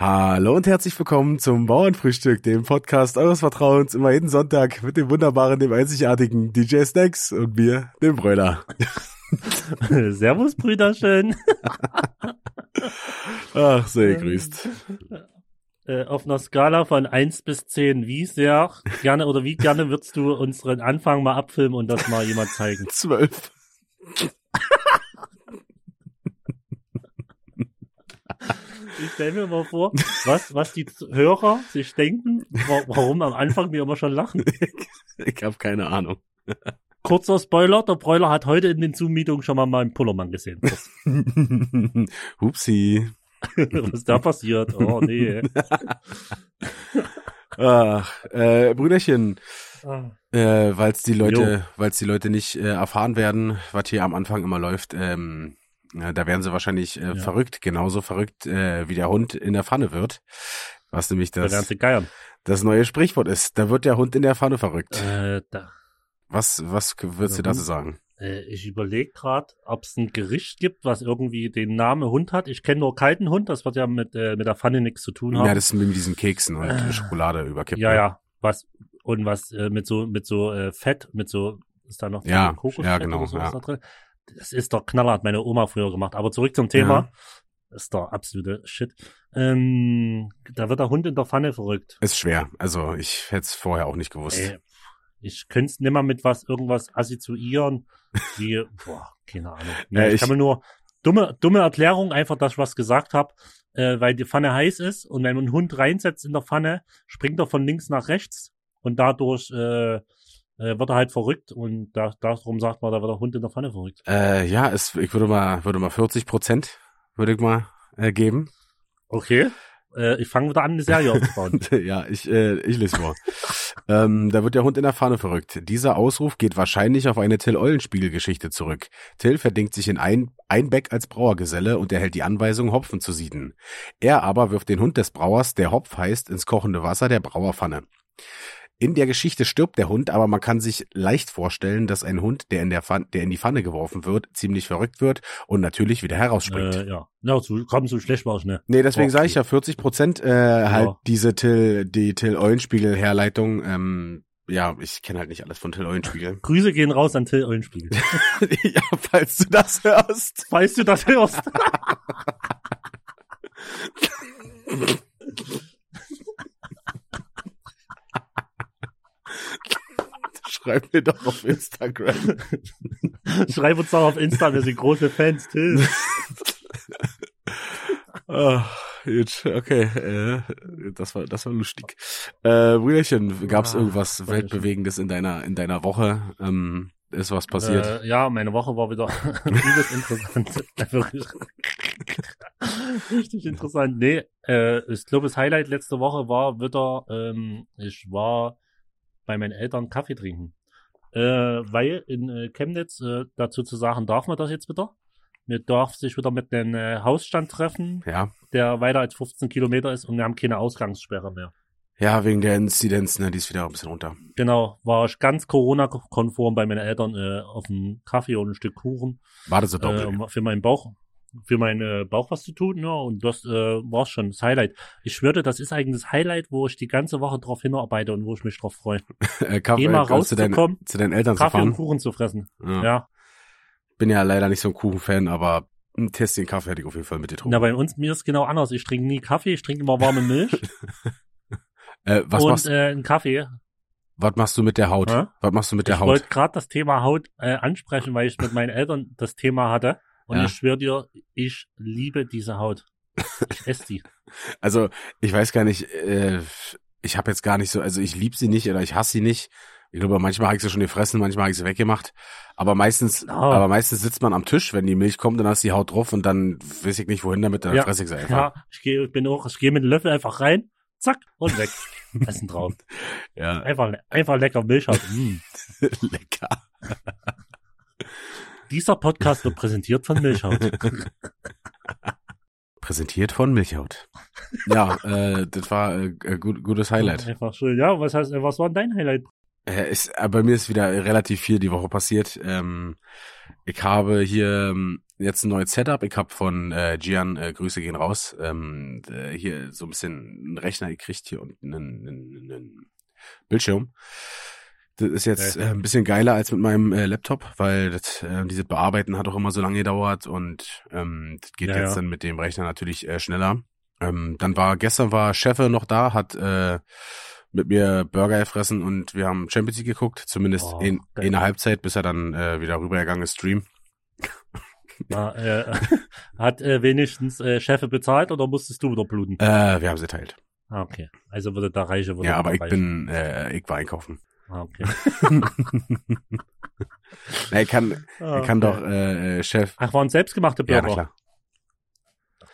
Hallo und herzlich willkommen zum Bauernfrühstück, dem Podcast eures Vertrauens, immer jeden Sonntag mit dem wunderbaren, dem einzigartigen DJ Snacks und mir, dem Brüller. Servus, Brüderchen. Ach, sehr grüßt. Äh, auf einer Skala von 1 bis 10, wie sehr gerne oder wie gerne würdest du unseren Anfang mal abfilmen und das mal jemand zeigen? Zwölf. Ich stelle mir mal vor, was, was die Hörer sich denken, wa- warum am Anfang wir immer schon lachen. Ich habe keine Ahnung. Kurzer Spoiler, der Bräuler hat heute in den Zoom-Meetungen schon mal meinen Pullermann gesehen. Hupsi. Was ist da passiert? Oh, nee. Ach, äh, Brüderchen, Ah. äh, weil die Leute, weil die Leute nicht äh, erfahren werden, was hier am Anfang immer läuft, ähm, ja, da werden sie wahrscheinlich äh, Ja. verrückt, genauso verrückt, äh, wie der Hund in der Pfanne wird. Was nämlich das, das neue Sprichwort ist. Da wird der Hund in der Pfanne verrückt. Äh, da, Was, was würdest du Ja, dazu sagen? Äh, ich überlege gerade, ob es ein Gericht gibt, was irgendwie den Namen Hund hat. Ich kenne nur kalten Hund, das wird ja mit, äh, mit der Pfanne nichts zu tun haben. Ja, das ist mit diesen Keksen und Äh, Schokolade überkippt. ja, ne? ja. Was und was äh, mit so mit so äh, Fett, mit so ist da noch so Ja, Kokosfett ja, genau, oder sowas ja. da drin? Das ist doch Knaller, hat meine Oma früher gemacht. Aber zurück zum Thema. Ja. Das ist doch absolute Shit. Ähm, da wird der Hund in der Pfanne verrückt. Ist schwer. Also ich hätte es vorher auch nicht gewusst. Ey, ich könnte es nimmer mit was irgendwas assoziieren, wie, boah, keine Ahnung. Nee, Ja, ich, ich- kann mir nur dumme, dumme Erklärung, einfach, dass ich was gesagt habe, äh, weil die Pfanne heiß ist und wenn man einen Hund reinsetzt in der Pfanne, springt er von links nach rechts und dadurch äh, äh, wird er halt verrückt und da, darum sagt man, da wird der Hund in der Pfanne verrückt. Äh, ja, es, ich würde mal, würde mal 40 Prozent, würde ich mal äh, geben. Okay. Äh, ich fange wieder an, eine Serie aufzubauen. ja, ich, äh, ich lese vor. ähm, da wird der Hund in der Pfanne verrückt. Dieser Ausruf geht wahrscheinlich auf eine Till-Eulenspiegel-Geschichte zurück. Till verdingt sich in ein Einbeck als Brauergeselle und erhält die Anweisung, Hopfen zu sieden. Er aber wirft den Hund des Brauers, der Hopf heißt, ins kochende Wasser der Brauerpfanne. In der Geschichte stirbt der Hund, aber man kann sich leicht vorstellen, dass ein Hund, der in, der, Pfanne, der in die Pfanne geworfen wird, ziemlich verrückt wird und natürlich wieder herausspringt. äh, ja. Ja, so, komm, so schlecht war ich ne. Nee, deswegen Okay. sage ich ja 40 Prozent äh, halt diese Till, die Till Eulenspiegel Herleitung. Ähm, ja, ich kenne halt nicht alles von Till Eulenspiegel. Grüße gehen raus an Till Eulenspiegel. ja, falls du das hörst. Falls du das hörst. Schreib mir doch auf Instagram. Schreib uns doch auf Insta, wir sind große Fans, Till. Ah, gut, okay. Äh, das war das war lustig. Äh, Brüderchen, gab's Ah, irgendwas weltbewegendes in deiner in deiner Woche? Ähm, ist was passiert? Äh, ja, meine Woche war wieder übelst interessant. Richtig interessant. Nee, äh, ich glaube, das Highlight letzte Woche war wieder, ähm, ich war bei meinen Eltern Kaffee trinken. Äh, weil in äh, Chemnitz, äh, dazu zu sagen, darf man das jetzt wieder? Man darf sich wieder mit einem äh, Hausstand treffen, ja. der weiter als 15 Kilometer ist und wir haben keine Ausgangssperre mehr. Ja, wegen der Inzidenz, ne, die ist wieder ein bisschen runter. Genau, war ich ganz Corona-konform bei meinen Eltern äh, auf einem Kaffee und ein Stück Kuchen. Warte so äh, dunkel. um für meinen Bauch, für meinen äh, Bauch was zu tun, ja, und das äh, war schon das Highlight. Ich schwöre, das ist eigentlich das Highlight, wo ich die ganze Woche drauf hinarbeite und wo ich mich drauf freue. äh, Kaffee, mal äh, zu, deinen, rauszukommen, zu deinen Eltern Kaffee zu und fahren. Kuchen zu fressen. Ja. Ja. Bin ja leider nicht so ein Kuchenfan, aber ein Tässchen Kaffee hätte ich auf jeden Fall mit dir Na, getrunken. bei uns, mir ist genau anders. Ich trinke nie Kaffee, ich trinke immer warme Milch Äh, was, und machst, äh, einen Kaffee. was machst du mit der Haut? Hä? Was machst du mit der ich Haut? wollte gerade das Thema Haut äh, ansprechen, weil ich mit meinen Eltern das Thema hatte. Und Ja. ich schwöre dir, ich liebe diese Haut. Ich esse die. Also, ich weiß gar nicht, äh, ich habe jetzt gar nicht so, also ich lieb sie nicht oder ich hasse sie nicht. Ich glaube, manchmal habe ich sie schon gefressen, manchmal habe ich sie weggemacht. Aber meistens, Oh. aber meistens sitzt man am Tisch, wenn die Milch kommt, dann hast du die Haut drauf und dann weiß ich nicht wohin damit, dann Ja. fresse ich sie einfach. Ja, ich gehe, ich bin auch, ich gehe mit dem Löffel einfach rein, zack, und weg. Essen drauf. Ja, Einfach, einfach lecker Milchhaut. Mm. lecker. Dieser Podcast wird präsentiert von Milchhaut. Präsentiert von Milchhaut. Ja, äh, das war äh, ein gut, gutes Highlight. Einfach schön. Ja, was heißt, was war denn dein Highlight? Äh, ist, äh, bei mir ist wieder relativ viel die Woche passiert. Ähm, ich habe hier ähm, jetzt ein neues Setup. Ich habe von äh, Gian, äh, Grüße gehen raus, ähm, äh, hier so ein bisschen einen Rechner gekriegt hier und einen, einen, einen Bildschirm. Das ist jetzt äh, ein bisschen geiler als mit meinem äh, Laptop, weil das, äh, dieses Bearbeiten hat auch immer so lange gedauert und ähm, das geht Ja, jetzt ja. dann mit dem Rechner natürlich äh, schneller. Ähm, dann war gestern war Chefe noch da, hat äh, mit mir Burger gefressen und wir haben Champions League geguckt, zumindest Oh, in, geil. in der Halbzeit, bis er dann äh, wieder rübergegangen ist, Stream. Na, äh, hat äh, wenigstens äh, Chefe bezahlt oder musstest du wieder bluten? Äh, wir haben sie teilt. Ah, okay. Also würde der Reiche würde Ja, aber ich Reiche. bin, äh, ich war einkaufen. Ah, okay. Na, ich kann, Ah, ich kann okay. doch äh, äh, Chef. Ach, waren selbstgemachte Ja, Burger. na klar.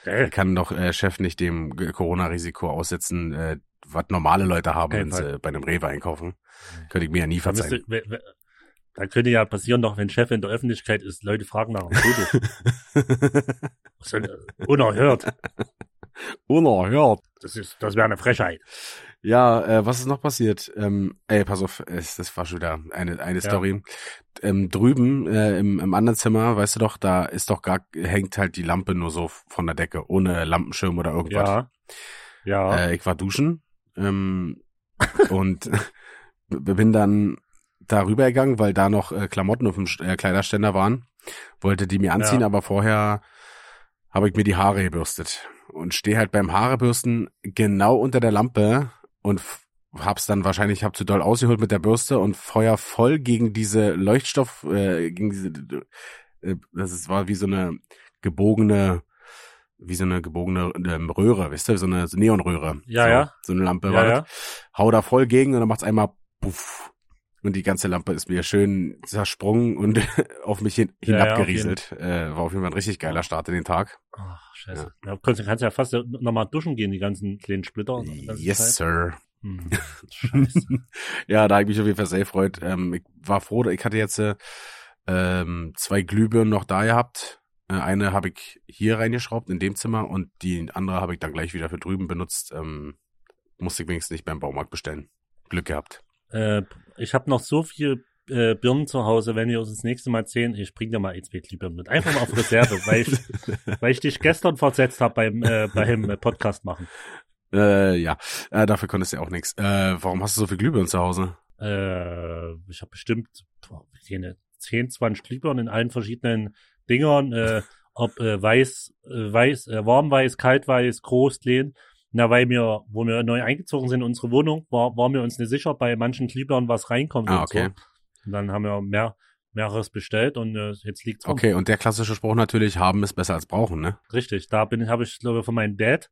Geil. Ich kann doch äh, Chef nicht dem Corona-Risiko aussetzen, äh, was normale Leute haben, Kein wenn sie bei einem Rewe einkaufen. Könnte ich mir ja nie Da, müsste, verzeihen. we- we- da könnte ja passieren, doch wenn Chef in der Öffentlichkeit ist, Leute fragen nach dem Foto. Äh, Unerhört. Unerhört. Das ist, das wäre eine Frechheit. Ja, äh, was ist noch passiert? Ähm, ey, pass auf, es, das war schon wieder eine, eine Ja. Story. Ähm, drüben äh, im, im anderen Zimmer, weißt du doch, da ist doch gar, hängt halt die Lampe nur so von der Decke, ohne Lampenschirm oder irgendwas. Ja. Ja. Äh, ich war duschen ähm, und bin dann da rübergegangen, weil da noch äh, Klamotten auf dem äh, Kleiderständer waren. Wollte die mir anziehen, Ja. aber vorher habe ich mir die Haare gebürstet und stehe halt beim Haarebürsten genau unter der Lampe und hab's dann wahrscheinlich, hab zu doll ausgeholt mit der Bürste und feuer voll gegen diese Leuchtstoff, äh, gegen diese, äh, das ist, war wie so eine gebogene, wie so eine gebogene ähm, Röhre, weißt du, so eine so Neonröhre. Ja, so, ja. So eine Lampe ja, war ja. Hau da voll gegen und dann macht's einmal puff. Und die ganze Lampe ist mir schön zersprungen und auf mich hin, Ja, ja, auf hinabgerieselt. äh, war auf jeden Fall ein richtig geiler Start in den Tag. Ach, scheiße. Ja. kannst, kannst ja fast nochmal duschen gehen, die ganzen kleinen Splitter. Yes, Zeit. sir. Hm, scheiße. ja, da habe ich mich auf jeden Fall sehr gefreut. Ähm, ich war froh, ich hatte jetzt äh, ähm, zwei Glühbirnen noch da gehabt. Äh, eine habe ich hier reingeschraubt in dem Zimmer und die andere habe ich dann gleich wieder für drüben benutzt. Ähm, musste ich wenigstens nicht beim Baumarkt bestellen. Glück gehabt. äh, ich habe noch so viel äh, Birnen zu Hause, wenn wir uns das nächste Mal sehen, ich bring dir mal ein, zwei Glühbirnen mit. Einfach mal auf Reserve, weil ich, weil ich dich gestern versetzt habe beim, äh, beim äh, Podcast machen. Äh, ja, äh, dafür konntest du ja auch nichts. Äh, warum hast du so viel Glühbirnen zu Hause? Äh, ich habe bestimmt boah, keine 10, 20 Glühbirnen in allen verschiedenen Dingern, äh, ob äh, weiß, äh, weiß, äh, warmweiß, kaltweiß, groß, klein. Na, weil wir, wo wir neu eingezogen sind in unsere Wohnung, war, waren wir uns nicht sicher bei manchen Glühbirnen, was reinkommt. Ah, und okay. So. Und dann haben wir mehr, mehreres bestellt und äh, jetzt liegt's rum. Okay, und der klassische Spruch natürlich, haben ist besser als brauchen, ne? Richtig, da bin habe ich glaube von meinem Dad,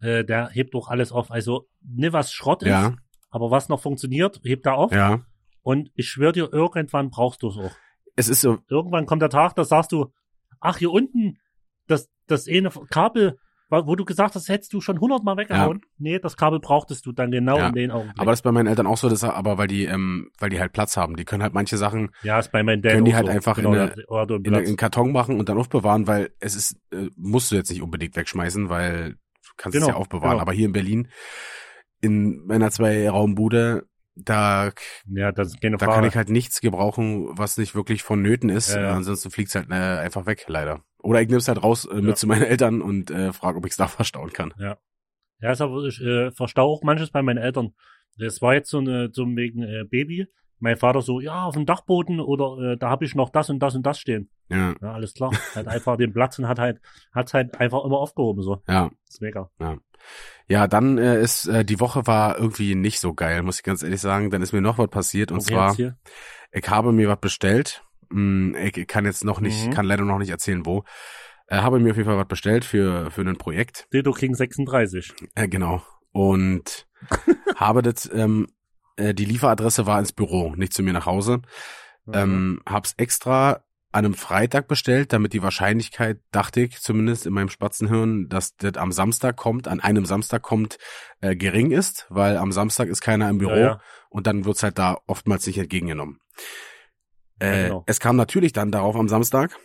äh, der hebt doch alles auf. Also ne was Schrott ist, Ja, aber was noch funktioniert, hebt er auf. ja. Und ich schwöre dir, irgendwann brauchst du es auch. Es ist so, Irgendwann kommt der Tag, da sagst du, ach hier unten, das das eine Kabel, wo du gesagt hast, hättest du schon hundertmal weggehauen. Nee, das Kabel brauchtest du dann genau Ja, in den Augenblick. aber das ist bei meinen Eltern auch so, das, aber weil die, ähm, weil die halt Platz haben. Die können halt manche Sachen ja, ist bei meinem Dad können die halt so. einfach genau, in eine- in, Karton machen und dann aufbewahren, weil es ist, äh, musst du jetzt nicht unbedingt wegschmeißen, weil du kannst es Genau, ja aufbewahren. genau. Aber hier in Berlin, in meiner Zwei-Raumbude, da, ja, das da Frage. kann ich halt nichts gebrauchen, was nicht wirklich vonnöten ist. Ja, ja. Ansonsten fliegt's halt äh, einfach weg, leider. Oder ich nehme es halt raus äh, mit Ja. zu meinen Eltern und äh, frage, ob ich es da verstauen kann. Ja, ist aber ich äh, verstehe auch manches bei meinen Eltern. Das war jetzt so eine so wegen äh, Baby. Mein Vater so, ja, auf dem Dachboden oder äh, da habe ich noch das und das und das stehen. Ja, Ja, alles klar. hat einfach den Platz und hat halt hat's halt einfach immer aufgehoben so. ja. ist mega. Ja, dann äh, ist äh, die Woche war irgendwie nicht so geil, muss ich ganz ehrlich sagen. Dann ist mir noch was passiert und Okay, zwar ich habe mir was bestellt. Hm, Ich kann jetzt noch nicht, Mhm. kann leider noch nicht erzählen, wo. Äh, habe mir auf jeden Fall was bestellt für für ein Projekt. Dildo King 36. Äh, genau. Und habe das, ähm, äh, die Lieferadresse war ins Büro, nicht zu mir nach Hause. Mhm. Ähm, hab's extra an einem Freitag bestellt, damit die Wahrscheinlichkeit, dachte ich zumindest in meinem Spatzenhirn, dass das am Samstag kommt, an einem Samstag kommt, äh, gering ist, weil am Samstag ist keiner im Büro Ja, ja. und dann wird's halt da oftmals nicht entgegengenommen. Äh, genau. Es kam natürlich dann darauf am Samstag.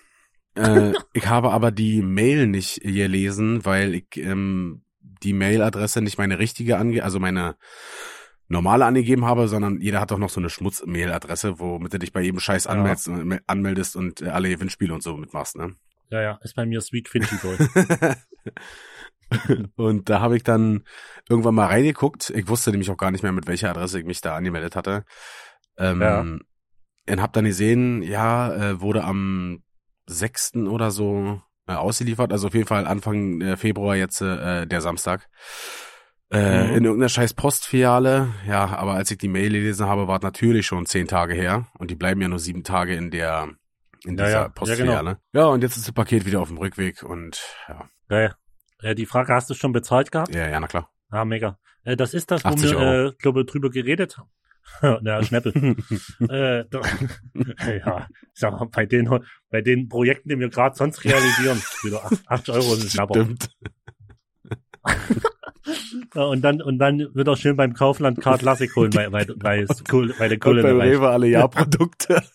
äh, ich habe aber die Mail nicht gelesen, weil ich ähm, die Mailadresse nicht meine richtige ange, also meine normale angegeben habe, sondern jeder hat doch noch so eine Schmutz-Mail-Adresse, womit du dich bei jedem Scheiß Ja. anmeldest, und- anmeldest und äh, alle Gewinnspiele und so mitmachst, ne? Ja, ja, ist bei mir Sweet Finchi Boy. und da habe ich dann irgendwann mal reingeguckt. Ich wusste nämlich auch gar nicht mehr, mit welcher Adresse ich mich da angemeldet hatte. Ähm, Ja. Und hab dann gesehen, ja, äh, wurde am 6. oder so äh, ausgeliefert. Also auf jeden Fall Anfang äh, Februar jetzt äh, der Samstag. Äh, Mhm. In irgendeiner scheiß Postfiliale. Ja, aber als ich die Mail gelesen habe, war es natürlich schon zehn Tage her. Und die bleiben ja nur sieben Tage in der in Ja, dieser ja. Ja, Postfiliale. Ja, und jetzt ist das Paket wieder auf dem Rückweg und ja, Geil. Äh, die Frage hast du schon bezahlt gehabt? ja, ja, na klar. Ah, mega. Äh, das ist das, wo 80 wir, Euro. äh, glaube drüber geredet haben. Na, Schneppel. äh, ja, ich sag mal, bei den, bei den Projekten, die wir gerade sonst realisieren, wieder 80 Euro ist ein Schnapper. Stimmt. Und dann, und dann wird er schön beim Kaufland Car Classic holen, weil, weil, weil, es cool, weil der Und Kohle bei. Rewe alle Jahrprodukte.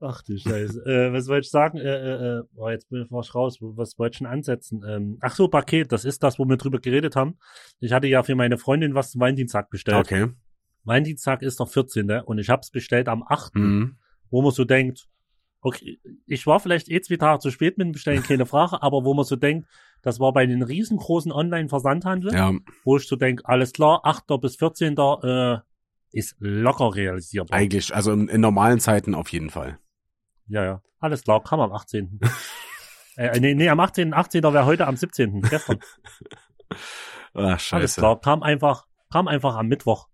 Ach du Scheiße. Äh, was wollte ich sagen? Äh, äh, oh, jetzt bin ich raus. Was wollte ich schon ansetzen? Ähm, ach so, Paket, das ist das, wo wir drüber geredet haben. Ich hatte ja für meine Freundin was zum Valentinstag bestellt. okay. Valentinstag ist der 14. und ich hab's bestellt am 8., Mhm. wo man so denkt, okay, ich war vielleicht eh zwei Tage zu spät mit dem Bestellen, keine Frage, aber wo man so denkt, das war bei den riesengroßen Online-Versandhandel, Ja, wo ich so denk, alles klar, 8. bis 14. Äh, ist locker realisierbar. eigentlich, also in, in normalen Zeiten auf jeden Fall. Ja, ja. Alles klar, kam am 18. äh, nee, nee, am 18. 18. wäre heute am 17. Gestern. Ach, Alles scheiße. klar, kam einfach, kam einfach am Mittwoch.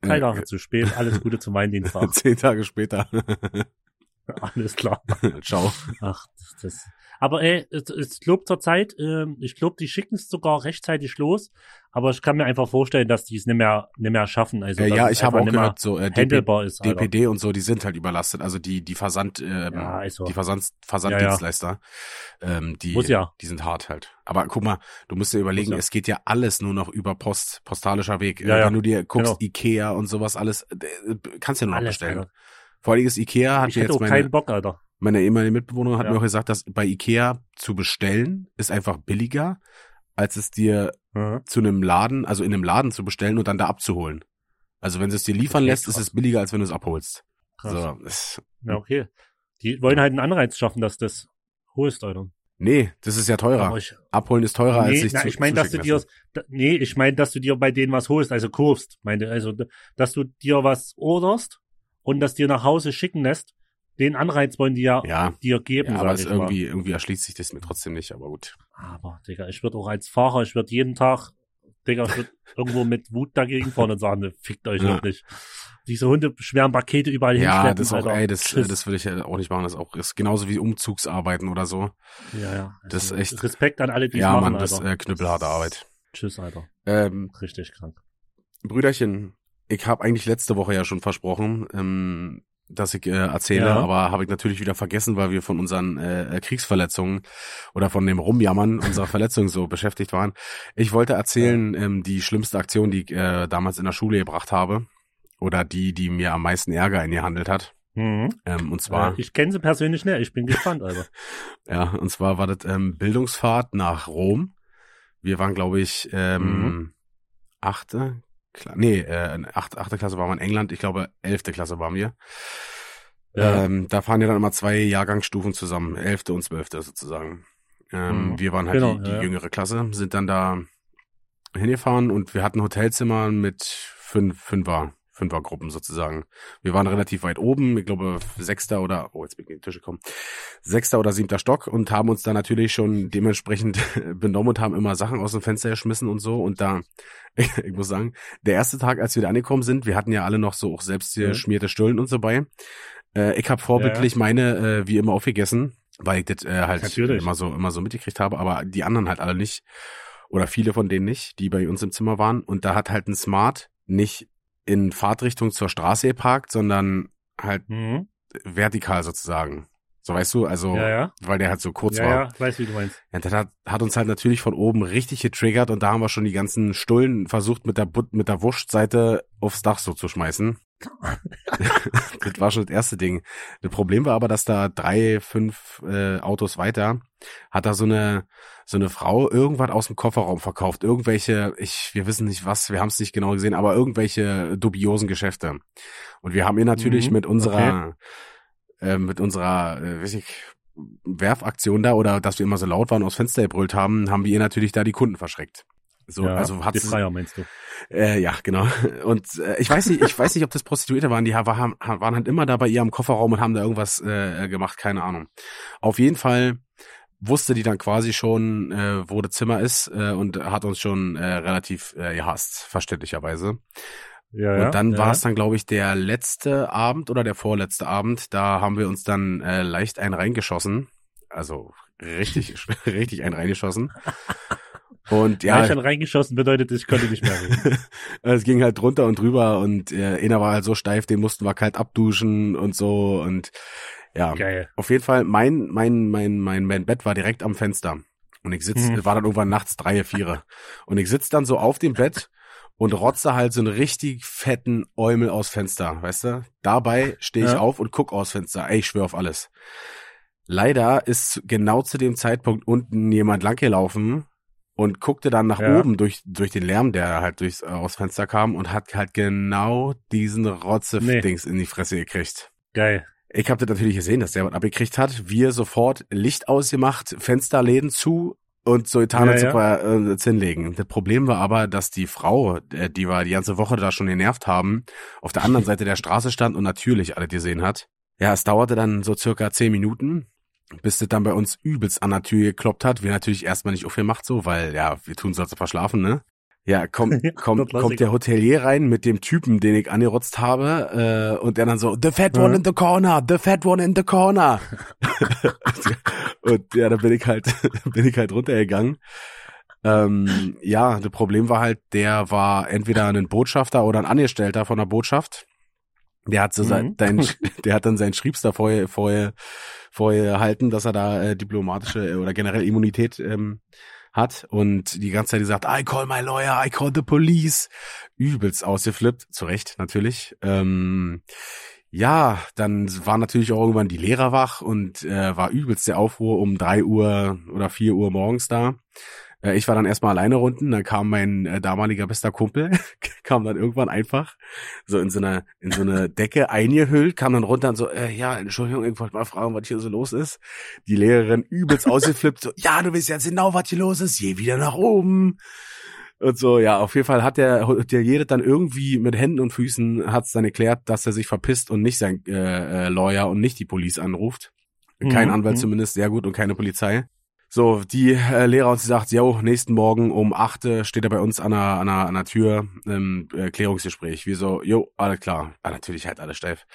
Drei Äh, Tage zu spät, alles Gute zum Weindienstag. Zehn Tage später. alles klar. Ciao. Ach, das, das. Aber ey, es, es glaube zur Zeit, ähm, ich glaube, die schicken es sogar rechtzeitig los, aber ich kann mir einfach vorstellen, dass die es nicht mehr, nicht mehr schaffen. Also, Äh, ja, ich habe auch gehört, so äh, DP, ist. Alter. DPD und so, die sind halt überlastet. Also die die Versand ähm, Ja, ist so. die Versand Versanddienstleister, ähm, die Muss ja. die sind hart halt. Aber guck mal, du musst dir überlegen, ja. es geht ja alles nur noch über Post postalischer Weg. Äh, Ja, ja. Wenn du dir guckst, Genau. Ikea und sowas alles, äh, kannst ja nur noch Alles, bestellen. Alter. Vor allem ist Ikea hat Ich hätte jetzt auch meine keinen Bock, Alter. Meine ehemalige Mitbewohnerin hat Ja. mir auch gesagt, dass bei Ikea zu bestellen ist einfach billiger, als es dir Mhm. zu einem Laden, also in einem Laden zu bestellen und dann da abzuholen. Also wenn sie es dir liefern lässt, ist krass. es billiger, als wenn du es abholst. Krass. So, Ja, okay. Die wollen halt einen Anreiz schaffen, dass das holst, Alter. nee, das ist ja teurer. Ich, Abholen ist teurer, als nee, sich na, zu ich meine, dass du dir, nee, ich meine, dass du dir bei denen was holst, also kaufst, meine, also, dass du dir was orderst und das dir nach Hause schicken lässt, den Anreiz wollen die ja, Ja, dir geben, ja aber es irgendwie, irgendwie erschließt sich das mir trotzdem nicht, aber gut. mal. Aber, Digga, ich würde auch als Fahrer, ich würde jeden Tag, Digga, ich würde irgendwo mit Wut dagegen fahren und sagen, ne, fickt euch Ja. wirklich. Diese Hunde schweren Pakete überall Ja, hinschleppen, das auch, Alter. ey, das, das will ich ja auch nicht machen. Das ist auch ist genauso wie Umzugsarbeiten oder so. ja, ja. das ist echt- Respekt an alle, die es ja, machen, Mann, das ist äh, knüppelharte Arbeit. Tschüss, Alter. Ähm, Richtig krank. Brüderchen, ich habe eigentlich letzte Woche ja schon versprochen, ähm, dass ich äh, erzähle, Ja. aber habe ich natürlich wieder vergessen, weil wir von unseren äh, Kriegsverletzungen oder von dem Rumjammern unserer Verletzungen so beschäftigt waren. Ich wollte erzählen, ähm, die schlimmste Aktion, die ich äh, damals in der Schule gebracht habe oder die, die mir am meisten Ärger eingehandelt hat. Mhm. Ähm, und zwar, Äh, ich kenne sie persönlich nicht, ich bin gespannt, Alter. ja, und zwar war das ähm, Bildungsfahrt nach Rom. Wir waren, glaube ich, ähm, Mhm. achte, nee, äh, achte, achte Klasse waren wir in England. Ich glaube, elfte Klasse waren wir. Ja. Ähm, da fahren ja dann immer zwei Jahrgangsstufen zusammen, elfte und zwölfte sozusagen. Ähm, Mhm. Wir waren halt Genau, die, die ja. jüngere Klasse, sind dann da hingefahren und wir hatten Hotelzimmer mit fünf, fünfer, Fünfergruppen sozusagen. Wir waren relativ weit oben, ich glaube sechster oder, oh jetzt bin ich in die Tische gekommen, sechster oder siebter Stock und haben uns da natürlich schon dementsprechend benommen und haben immer Sachen aus dem Fenster geschmissen und so und da, ich muss sagen, der erste Tag, als wir da angekommen sind, wir hatten ja alle noch so auch selbst Mhm. geschmierte Stullen und so bei. Äh, ich habe vorbildlich meine äh, wie immer aufgegessen, weil ich das äh, halt Natürlich. immer so immer so mitgekriegt habe, aber die anderen halt alle nicht oder viele von denen nicht, die bei uns im Zimmer waren und da hat halt ein Smart nicht in Fahrtrichtung zur Straße geparkt, sondern halt Mhm. vertikal sozusagen. So weißt du, also Ja, ja. weil der halt so kurz Ja, war. ja, weiß, wie du meinst. Ja, das hat, hat uns halt natürlich von oben richtig getriggert und da haben wir schon die ganzen Stullen versucht mit der But mit der Wurstseite aufs Dach so zu schmeißen. das war schon das erste Ding. Das Problem war aber, dass da drei, fünf äh, Autos weiter hat da so eine so eine Frau irgendwas aus dem Kofferraum verkauft, irgendwelche, ich, wir wissen nicht was, wir haben es nicht genau gesehen, aber irgendwelche dubiosen Geschäfte. Und wir haben ihr natürlich mhm, mit unserer okay. äh, mit unserer, äh, weiß ich, Werfaktion da oder dass wir immer so laut waren aus Fenster gebrüllt haben, haben wir ihr natürlich da die Kunden verschreckt. So, ja, also hat die Freier meinst du? Äh, ja, genau. Und äh, ich weiß nicht, ich weiß nicht, ob das Prostituierte waren. Die waren, waren halt immer da bei ihr am Kofferraum und haben da irgendwas äh, gemacht, keine Ahnung. Auf jeden Fall wusste die dann quasi schon, äh, wo das Zimmer ist äh, und hat uns schon äh, relativ äh, gehasst, verständlicherweise. Ja, ja, und dann ja. war es dann, glaube ich, der letzte Abend oder der vorletzte Abend. Da haben wir uns dann äh, leicht einen reingeschossen. Also richtig, richtig einen reingeschossen. Und ja. Leicht einen reingeschossen bedeutet, ich konnte nicht mehr reden. es ging halt drunter und drüber und äh, einer war halt so steif, den mussten wir kalt abduschen und so und ja. Geil. Auf jeden Fall, mein, mein, mein, mein, mein Bett war direkt am Fenster. Und ich sitz, mhm. war dann irgendwann nachts drei, vier. Und ich sitz dann so auf dem Bett und rotze halt so einen richtig fetten Eumel aus Fenster, weißt du? Dabei stehe ich ja. auf und guck aus Fenster. Ey, ich schwör auf alles. Leider ist genau zu dem Zeitpunkt unten jemand langgelaufen und guckte dann nach ja. oben durch, durch den Lärm, der halt durchs äh, aus Fenster kam und hat halt genau diesen Rotze-Dings nee. in die Fresse gekriegt. Geil. Ich habe das natürlich gesehen, dass der was abgekriegt hat. Wir sofort Licht ausgemacht, Fensterläden zu und als ja, ja. wir äh, hinlegen. Das Problem war aber, dass die Frau, äh, die wir die ganze Woche da schon genervt haben, auf der anderen Seite der Straße stand und natürlich alle gesehen hat. Ja, es dauerte dann so circa zehn Minuten, bis das dann bei uns übelst an der Tür gekloppt hat. Wir natürlich erstmal nicht aufgemacht so, weil ja, wir tun so, als verschlafen, ne? Ja, kommt, kommt, kommt der Hotelier rein mit dem Typen, den ich angerotzt habe, äh, und der dann so, the fat one in the corner, the fat one in the corner. und ja, da bin ich halt, bin ich halt runtergegangen. Ähm, ja, das Problem war halt, der war entweder ein Botschafter oder ein Angestellter von der Botschaft. Der hat so mhm. sein, dein, der hat dann seinen Schriebster vorher, vorher, vorher erhalten, dass er da äh, diplomatische oder generell Immunität ähm, hat und die ganze Zeit gesagt, I call my lawyer, I call the police. Übelst ausgeflippt, zu Recht natürlich. Ähm, ja, dann waren natürlich auch irgendwann die Lehrer wach und äh, war übelst der Aufruhr um drei Uhr oder vier Uhr morgens da. Äh, ich war dann erstmal alleine runden, dann kam mein äh, damaliger bester Kumpel, kam dann irgendwann einfach so in so einer in so eine Decke eingehüllt, kam dann runter und so, äh, ja, Entschuldigung, ich wollte mal fragen, was hier so los ist. Die Lehrerin übelst ausgeflippt, so, ja, du weißt jetzt genau, was hier los ist, je wieder nach oben. Und so, ja, auf jeden Fall hat der Hotelier dann irgendwie mit Händen und Füßen hat's dann erklärt, dass er sich verpisst und nicht sein äh, äh, Lawyer und nicht die Police anruft. Kein mhm. Anwalt mhm. zumindest, sehr gut und keine Polizei. So, die äh, Lehrer sie sagt, jo, nächsten Morgen um acht steht er bei uns an der, an der, an der Tür im äh, Klärungsgespräch. Wir so, jo, alles klar. Ah, natürlich halt alles steif.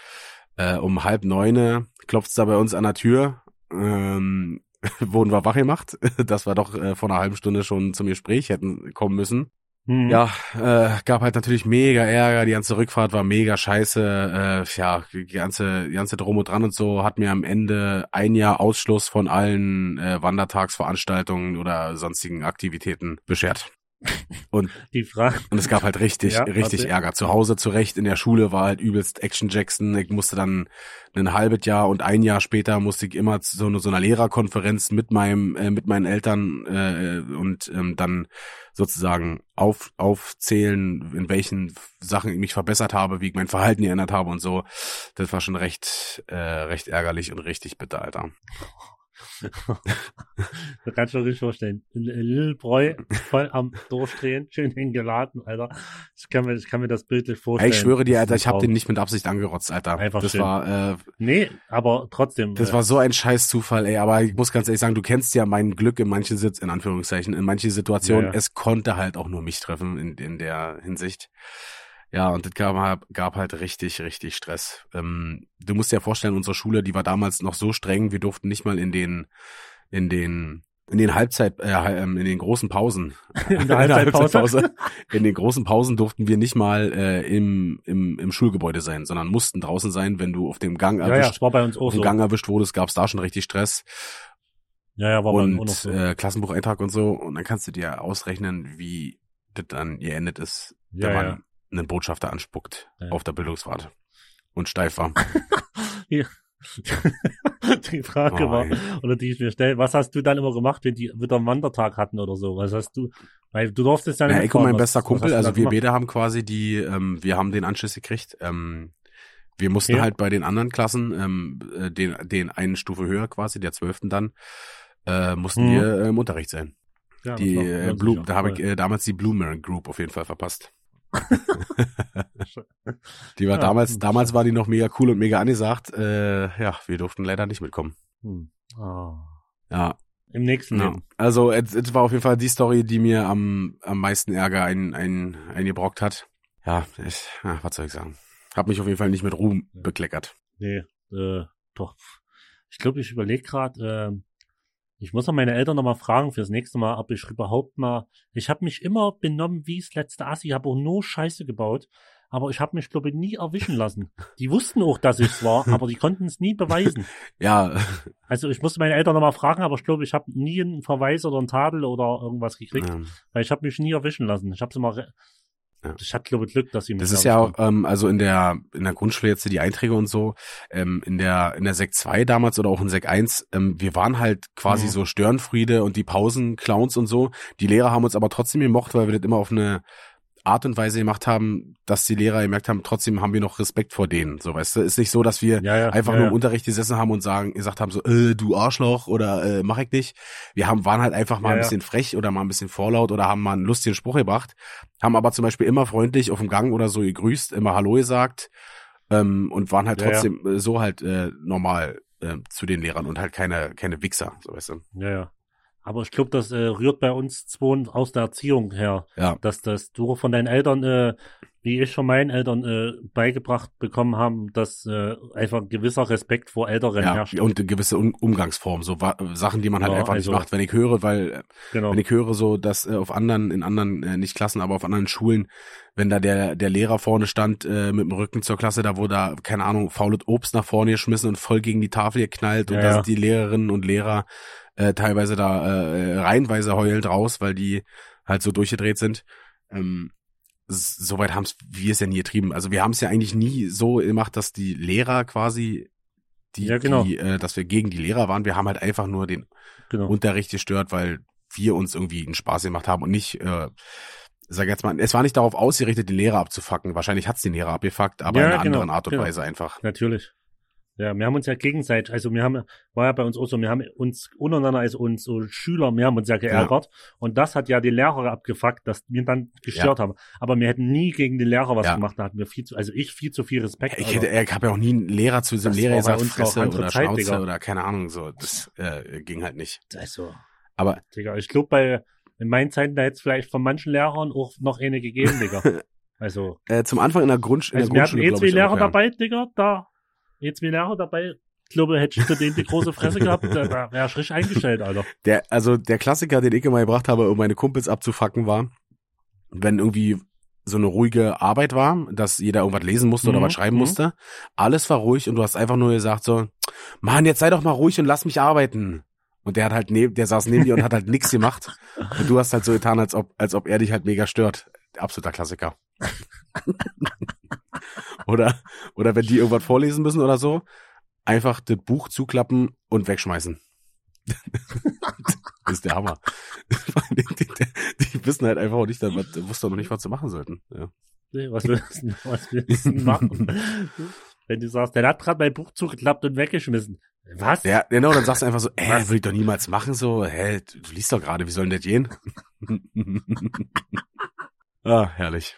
Äh, um halb neune klopft's da bei uns an der Tür. Ähm, wurden wir wach gemacht, dass wir doch äh, vor einer halben Stunde schon zum Gespräch hätten kommen müssen. Mhm. Ja, äh, gab halt natürlich mega Ärger, die ganze Rückfahrt war mega scheiße, äh, ja, die ganze, die ganze Drum und dran und so hat mir am Ende ein Jahr Ausschluss von allen äh, Wandertagsveranstaltungen oder sonstigen Aktivitäten beschert. Und, die Frage. und es gab halt richtig, ja, richtig Ärger. Zu Hause zurecht, in der Schule war halt übelst Action Jackson. Ich musste dann ein halbes Jahr und ein Jahr später musste ich immer zu so, so einer Lehrerkonferenz mit meinem, äh, mit meinen Eltern äh, und ähm, dann sozusagen auf, aufzählen, in welchen Sachen ich mich verbessert habe, wie ich mein Verhalten geändert habe und so. Das war schon recht, äh, recht ärgerlich und richtig bitter, Alter. das kannst du dir richtig vorstellen. Lil Bräu voll am Durchdrehen, schön hingeladen, Alter. Ich kann mir, ich kann mir das bildlich vorstellen. Ey, ich schwöre dir, Alter, ich habe den nicht mit Absicht angerotzt, Alter. Einfach das schön. war, äh, Nee, aber trotzdem. Das äh, war so ein scheiß Zufall, ey. Aber ich muss ganz ehrlich sagen, du kennst ja mein Glück in manchen Sitz, in Anführungszeichen, in manchen Situationen. Ja, ja. Es konnte halt auch nur mich treffen in, in der Hinsicht. Ja, und das gab, gab halt richtig, richtig Stress. Ähm, du musst dir ja vorstellen, unsere Schule, die war damals noch so streng, wir durften nicht mal in den, in den, in den Halbzeit, äh, ähm, in den großen Pausen, in der Halbzeitpause, in den großen Pausen durften wir nicht mal äh, im, im, im Schulgebäude sein, sondern mussten draußen sein, wenn du auf dem Gang erwischt, ja, war bei uns auch auf dem so. Gang erwischt wurdest, gab es da schon richtig Stress. Ja, ja, war und, bei uns auch so. Äh, Klassenbucheintrag und so. Und dann kannst du dir ausrechnen, wie das dann geendet ist, ja, wenn man ja einen Botschafter anspuckt Ja. auf der Bildungsfahrt und steif war. die Frage Oh, war, oder die ich mir stelle, was hast du dann immer gemacht, wenn die wieder einen Wandertag hatten oder so? Was hast du, weil du durftest ja Ja, nicht Eko, mein. Was- bester Kumpel, also wir beide haben quasi die, ähm, wir haben den Anschiss gekriegt. Ähm, wir mussten Okay. halt bei den anderen Klassen, ähm, äh, den, den einen Stufe höher quasi, der zwölften dann, äh, mussten Mhm. wir äh, im Unterricht sein. Ja, Die äh, Blue, da habe ich äh, damals die Blueberry Group auf jeden Fall verpasst. Die war Ja, damals, damals war die noch mega cool und mega angesagt. Äh, ja, wir durften leider nicht mitkommen. Hm. Ah. Ja, Im nächsten ja. Leben. Also es, war auf jeden Fall die Story, die mir am, am meisten Ärger ein, ein, eingebrockt hat. Ja, ich, ja, was soll ich sagen? Hab mich auf jeden Fall nicht mit Ruhm bekleckert. Nee, äh, doch. Ich glaube, ich überlege gerade, äh, ich muss auch meine Eltern nochmal fragen fürs nächste Mal, ob ich überhaupt mal. Ich habe mich immer benommen wie das letzte Assi, habe auch nur Scheiße gebaut, aber ich habe mich, glaube ich, nie erwischen lassen. Die wussten auch, dass ich es war, aber die konnten es nie beweisen. Ja, Also ich musste meine Eltern nochmal fragen, aber ich glaube, ich habe nie einen Verweis oder einen Tadel oder irgendwas gekriegt, ähm, weil ich habe mich nie erwischen lassen. Ich habe immer, re- Ja. ich hatte glaube ich Glück, dass sie mich das ist ja auch, ähm, also in der in der Grundschule jetzt die Einträge und so, ähm, in der in der Sek 2 damals oder auch in Sek 1, ähm, wir waren halt quasi Mhm. so Störenfriede und die Pausenclowns und so. Die Lehrer haben uns aber trotzdem gemocht, weil wir das immer auf eine Art und Weise gemacht haben, dass die Lehrer gemerkt haben, trotzdem haben wir noch Respekt vor denen. So, weißt du, ist nicht so, dass wir. Ja, ja, einfach ja, nur im Unterricht gesessen haben und sagen, gesagt haben so, äh, du Arschloch oder äh, mach ich nicht. Wir haben waren halt einfach mal ein bisschen frech oder mal ein bisschen vorlaut oder haben mal einen lustigen Spruch gebracht, haben aber zum Beispiel immer freundlich auf dem Gang oder so gegrüßt, immer Hallo gesagt ähm, und waren halt trotzdem äh, so halt äh, normal äh, zu den Lehrern und halt keine keine Wichser, so weißt du. Ja, ja. Aber ich glaube, das äh, rührt bei uns zwei aus der Erziehung her, Ja. dass das du von deinen Eltern, äh, wie ich von meinen Eltern äh, beigebracht bekommen haben, dass äh, einfach ein gewisser Respekt vor Älteren Ja, herrscht. und eine gewisse um Umgangsform, so Sachen, die man halt Ja, einfach also- nicht macht. Wenn ich höre, weil äh, Genau. wenn ich höre so, dass äh, auf anderen, in anderen, äh, nicht Klassen, aber auf anderen Schulen, wenn da der, der Lehrer vorne stand, äh, mit dem Rücken zur Klasse, da wurde da, keine Ahnung, faules Obst nach vorne geschmissen und voll gegen die Tafel geknallt und Ja, da ja. sind die Lehrerinnen und Lehrer äh, teilweise da äh, reihenweise heulend raus, weil die halt so durchgedreht sind. Ähm, Soweit haben wir es ja nie getrieben. Also wir haben es ja eigentlich nie so gemacht, dass die Lehrer quasi die, Ja, genau. die äh, dass wir gegen die Lehrer waren. Wir haben halt einfach nur den genau. Unterricht gestört, weil wir uns irgendwie einen Spaß gemacht haben und nicht, äh, sag jetzt mal, es war nicht darauf ausgerichtet, den Lehrer abzufacken. Wahrscheinlich hat's den Lehrer abgefuckt, aber Ja, in einer genau, anderen Art und genau. Weise einfach. Natürlich. Ja, wir haben uns ja gegenseitig, also wir haben, war ja bei uns auch so, wir haben uns untereinander als uns so Schüler, wir haben uns ja geärgert und das hat ja die Lehrer abgefuckt, dass wir dann gestört haben. Aber wir hätten nie gegen den Lehrer was Ja. gemacht, da hatten wir viel zu, also ich viel zu viel Respekt. Ich, hätte, ich habe ja auch nie einen Lehrer zu diesem Lehrer gesagt, Fresse oder Zeit, Schnauze Digga. oder keine Ahnung, so. Das äh, ging halt nicht. also, Aber Digga, ich glaube bei, in meinen Zeiten, da hätte es vielleicht von manchen Lehrern auch noch eine gegeben, Digga. Also, äh, zum Anfang in der, Grundsch in also der wir hatten Grundschule, eh zwei Lehrer ja. dabei, Digga, da, eh zwei Lehrer dabei. Ich glaube, hätte ich für den die große Fresse gehabt, da, wäre ich richtig eingestellt, Alter. Der, also der Klassiker, den ich immer gebracht habe, um meine Kumpels abzufacken, war, wenn irgendwie so eine ruhige Arbeit war, dass jeder irgendwas lesen musste oder Mhm, was schreiben mhm. musste. Alles war ruhig und du hast einfach nur gesagt so, Mann, jetzt sei doch mal ruhig und lass mich arbeiten. Und der hat halt neben, der saß neben dir und hat halt nichts gemacht. Und du hast halt so getan, als ob, als ob er dich halt mega stört. Absoluter Klassiker. oder, oder wenn die irgendwas vorlesen müssen oder so, einfach das Buch zuklappen und wegschmeißen. das ist der Hammer. die, die, die wissen halt einfach auch nicht, was, wussten noch nicht, was sie machen sollten. Ja. Nee, Was willst du, was willst du machen? Wenn du sagst, der hat gerade mein Buch zugeklappt und weggeschmissen. Was? ja, genau, dann sagst du einfach so, äh, will ich doch niemals machen, so, hä, du, du liest doch gerade, wie soll denn das gehen? ah, herrlich.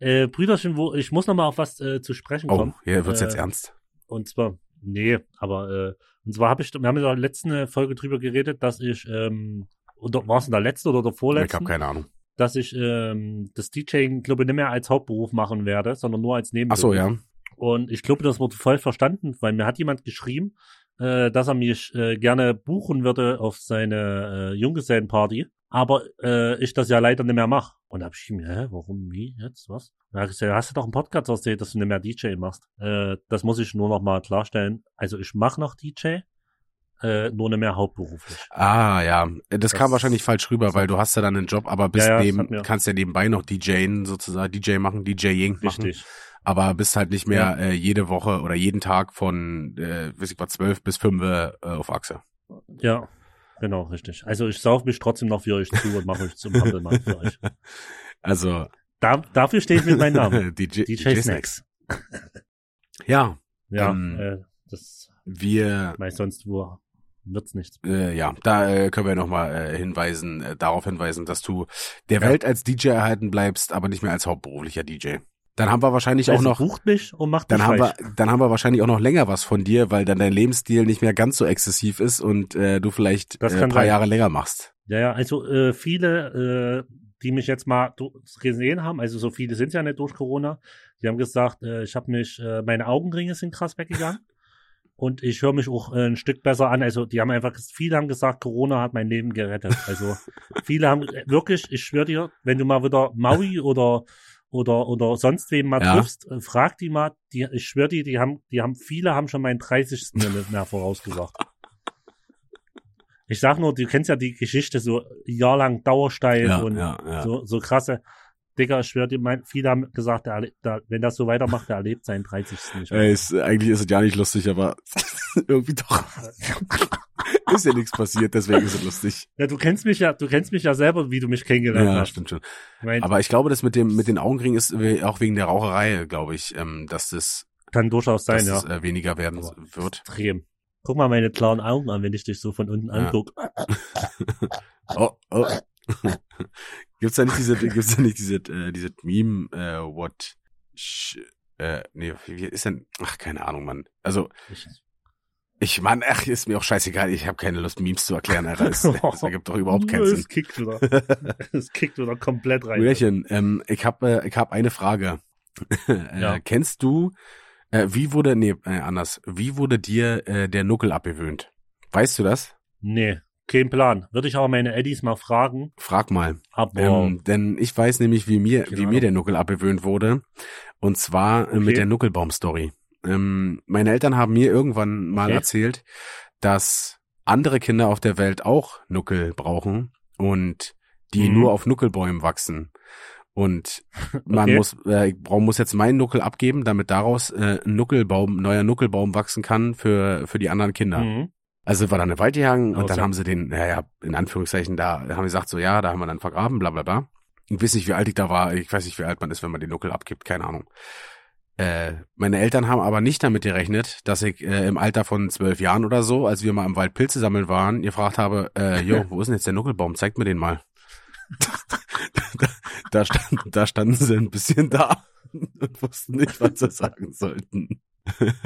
Äh, Brüderchen, wo, ich muss noch mal auf was äh, zu sprechen Oh, kommen. hier wird's jetzt Äh, ernst. Und zwar, nee, aber, äh, und zwar habe ich, wir haben in der letzten Folge drüber geredet, dass ich, ähm, oder war es in der letzten oder der Ich vorletzten? habe keine Ahnung. dass ich ähm, das DJing, glaube ich, nicht mehr als Hauptberuf machen werde, sondern nur als Ach Nebenberuf. so, ja. Und ich glaube, das wurde voll verstanden, weil mir hat jemand geschrieben, äh, dass er mich äh, gerne buchen würde auf seine äh, Junggesellenparty, aber äh, ich das ja leider nicht mehr mache. Und da hab ich ihm, hä, warum, wie, jetzt, was? Da ich gesagt, hast du doch einen Podcast erzählt, dass du nicht mehr DJ machst. Äh, das muss ich nur noch mal klarstellen. Also ich mache noch DJ, äh, nur nicht mehr hauptberuflich. Ah, ja. Das, Das- kam wahrscheinlich falsch rüber, weil du hast ja dann einen Job, aber bist Ja, ja, neben, mir- kannst ja nebenbei noch DJen sozusagen, DJ machen, DJing machen. Richtig. Aber bist halt nicht mehr äh, jede Woche oder jeden Tag von, äh, weiß ich was, zwölf bis fünf äh, auf Achse. Ja, genau, richtig. Also ich sauf mich trotzdem noch für euch zu und mache euch zum Hampelmann für euch. Also Da, dafür stehe ich mit meinem Namen. DJ, DJ Snacks. Ja, Ja, Ähm, äh, das wir weiß sonst wo wird's nichts. Äh, ja, da äh, können wir nochmal äh, hinweisen, äh, darauf hinweisen, dass du der Ja. Welt als DJ erhalten bleibst, aber nicht mehr als hauptberuflicher DJ. Dann haben wir wahrscheinlich auch Also noch, bucht mich und macht dann haben wir, reich. dann haben wir wahrscheinlich auch noch länger was von dir, weil dann dein Lebensstil nicht mehr ganz so exzessiv ist und äh, du vielleicht äh, ein paar sein. Jahre länger machst. Ja, ja, also äh, viele, äh, die mich jetzt mal gesehen haben, also so viele sind ja nicht durch Corona, die haben gesagt, äh, ich habe mich, äh, meine Augenringe sind krass weggegangen. Und ich höre mich auch äh, ein Stück besser an. Also die haben einfach, viele haben gesagt, Corona hat mein Leben gerettet. Also viele haben äh, wirklich, ich schwöre dir, wenn du mal wieder Maui oder oder oder sonst wem mal Ja. triffst, äh, frag die mal, die, ich schwöre dir, die haben, die haben, viele haben schon meinen 30. mir nicht mehr vorausgesagt. Ich sag nur, du kennst ja die Geschichte so jahrelang dauersteif Ja, und ja, ja. so, so krasse. Digga, ich schwör dir, mein, viele haben gesagt, der, der, wenn das so weitermacht, der erlebt seinen 30. nicht. Ey, ist, eigentlich ist es ja nicht lustig, aber irgendwie doch. ist ja nichts passiert, deswegen ist es lustig. Ja, du kennst mich ja, du kennst mich ja selber, wie du mich kennengelernt Ja, hast. stimmt schon. Mein, Aber ich glaube, das mit dem mit den Augenringen ist auch wegen der Raucherei, glaube ich, ähm, dass das, kann durchaus sein, dass ja. das äh, weniger werden Aber wird. Extrem. Guck mal meine klaren Augen an, wenn ich dich so von unten Ja. anguck. Oh, oh. gibt's da nicht diese, gibt's da nicht diese, äh, diese Meme, äh, what, sh, äh, nee, wie wie ist denn, ach, keine Ahnung, Mann. Also, Ich, ich, Mann, ach, ist mir auch scheißegal, ich habe keine Lust, Memes zu erklären, Alter. Das, das ergibt doch überhaupt keinen Sinn. Es kickt wieder. Es kickt wieder komplett rein. Brüderchen, ähm, ich habe äh, ich hab eine Frage. äh, Ja. Kennst du, äh, wie wurde, nee, äh, anders, wie wurde dir äh, der Nuckel abgewöhnt? Weißt du das? Nee, kein Plan. Würde ich aber meine Eddies mal fragen. Frag mal. Aber Ähm, denn ich weiß nämlich, wie mir, Keine wie mir der Nuckel abgewöhnt wurde. Und zwar äh, Okay. mit der Nuckelbaum-Story. Ähm, meine Eltern haben mir irgendwann mal Okay. erzählt, dass andere Kinder auf der Welt auch Nuckel brauchen und die Mhm. nur auf Nuckelbäumen wachsen. Und man Okay. muss, äh, ich brauch, muss jetzt meinen Nuckel abgeben, damit daraus äh, ein Nuckelbaum, neuer Nuckelbaum wachsen kann für, für die anderen Kinder. Mhm. Also sind wir dann in den Wald gegangen und Außer- dann haben sie den, naja, in Anführungszeichen, da haben sie gesagt, so ja, da haben wir dann vergraben, bla bla bla. Ich weiß nicht, wie alt ich da war, ich weiß nicht, wie alt man ist, wenn man den Nuckel abgibt, keine Ahnung. Äh, meine Eltern haben aber nicht damit gerechnet, dass ich äh, im Alter von zwölf Jahren oder so, als wir mal im Wald Pilze sammeln waren, gefragt habe, äh, jo, wo ist denn jetzt der Nuckelbaum? Zeigt mir den mal. da, da, stand, da standen sie ein bisschen da und wussten nicht, was sie sagen sollten.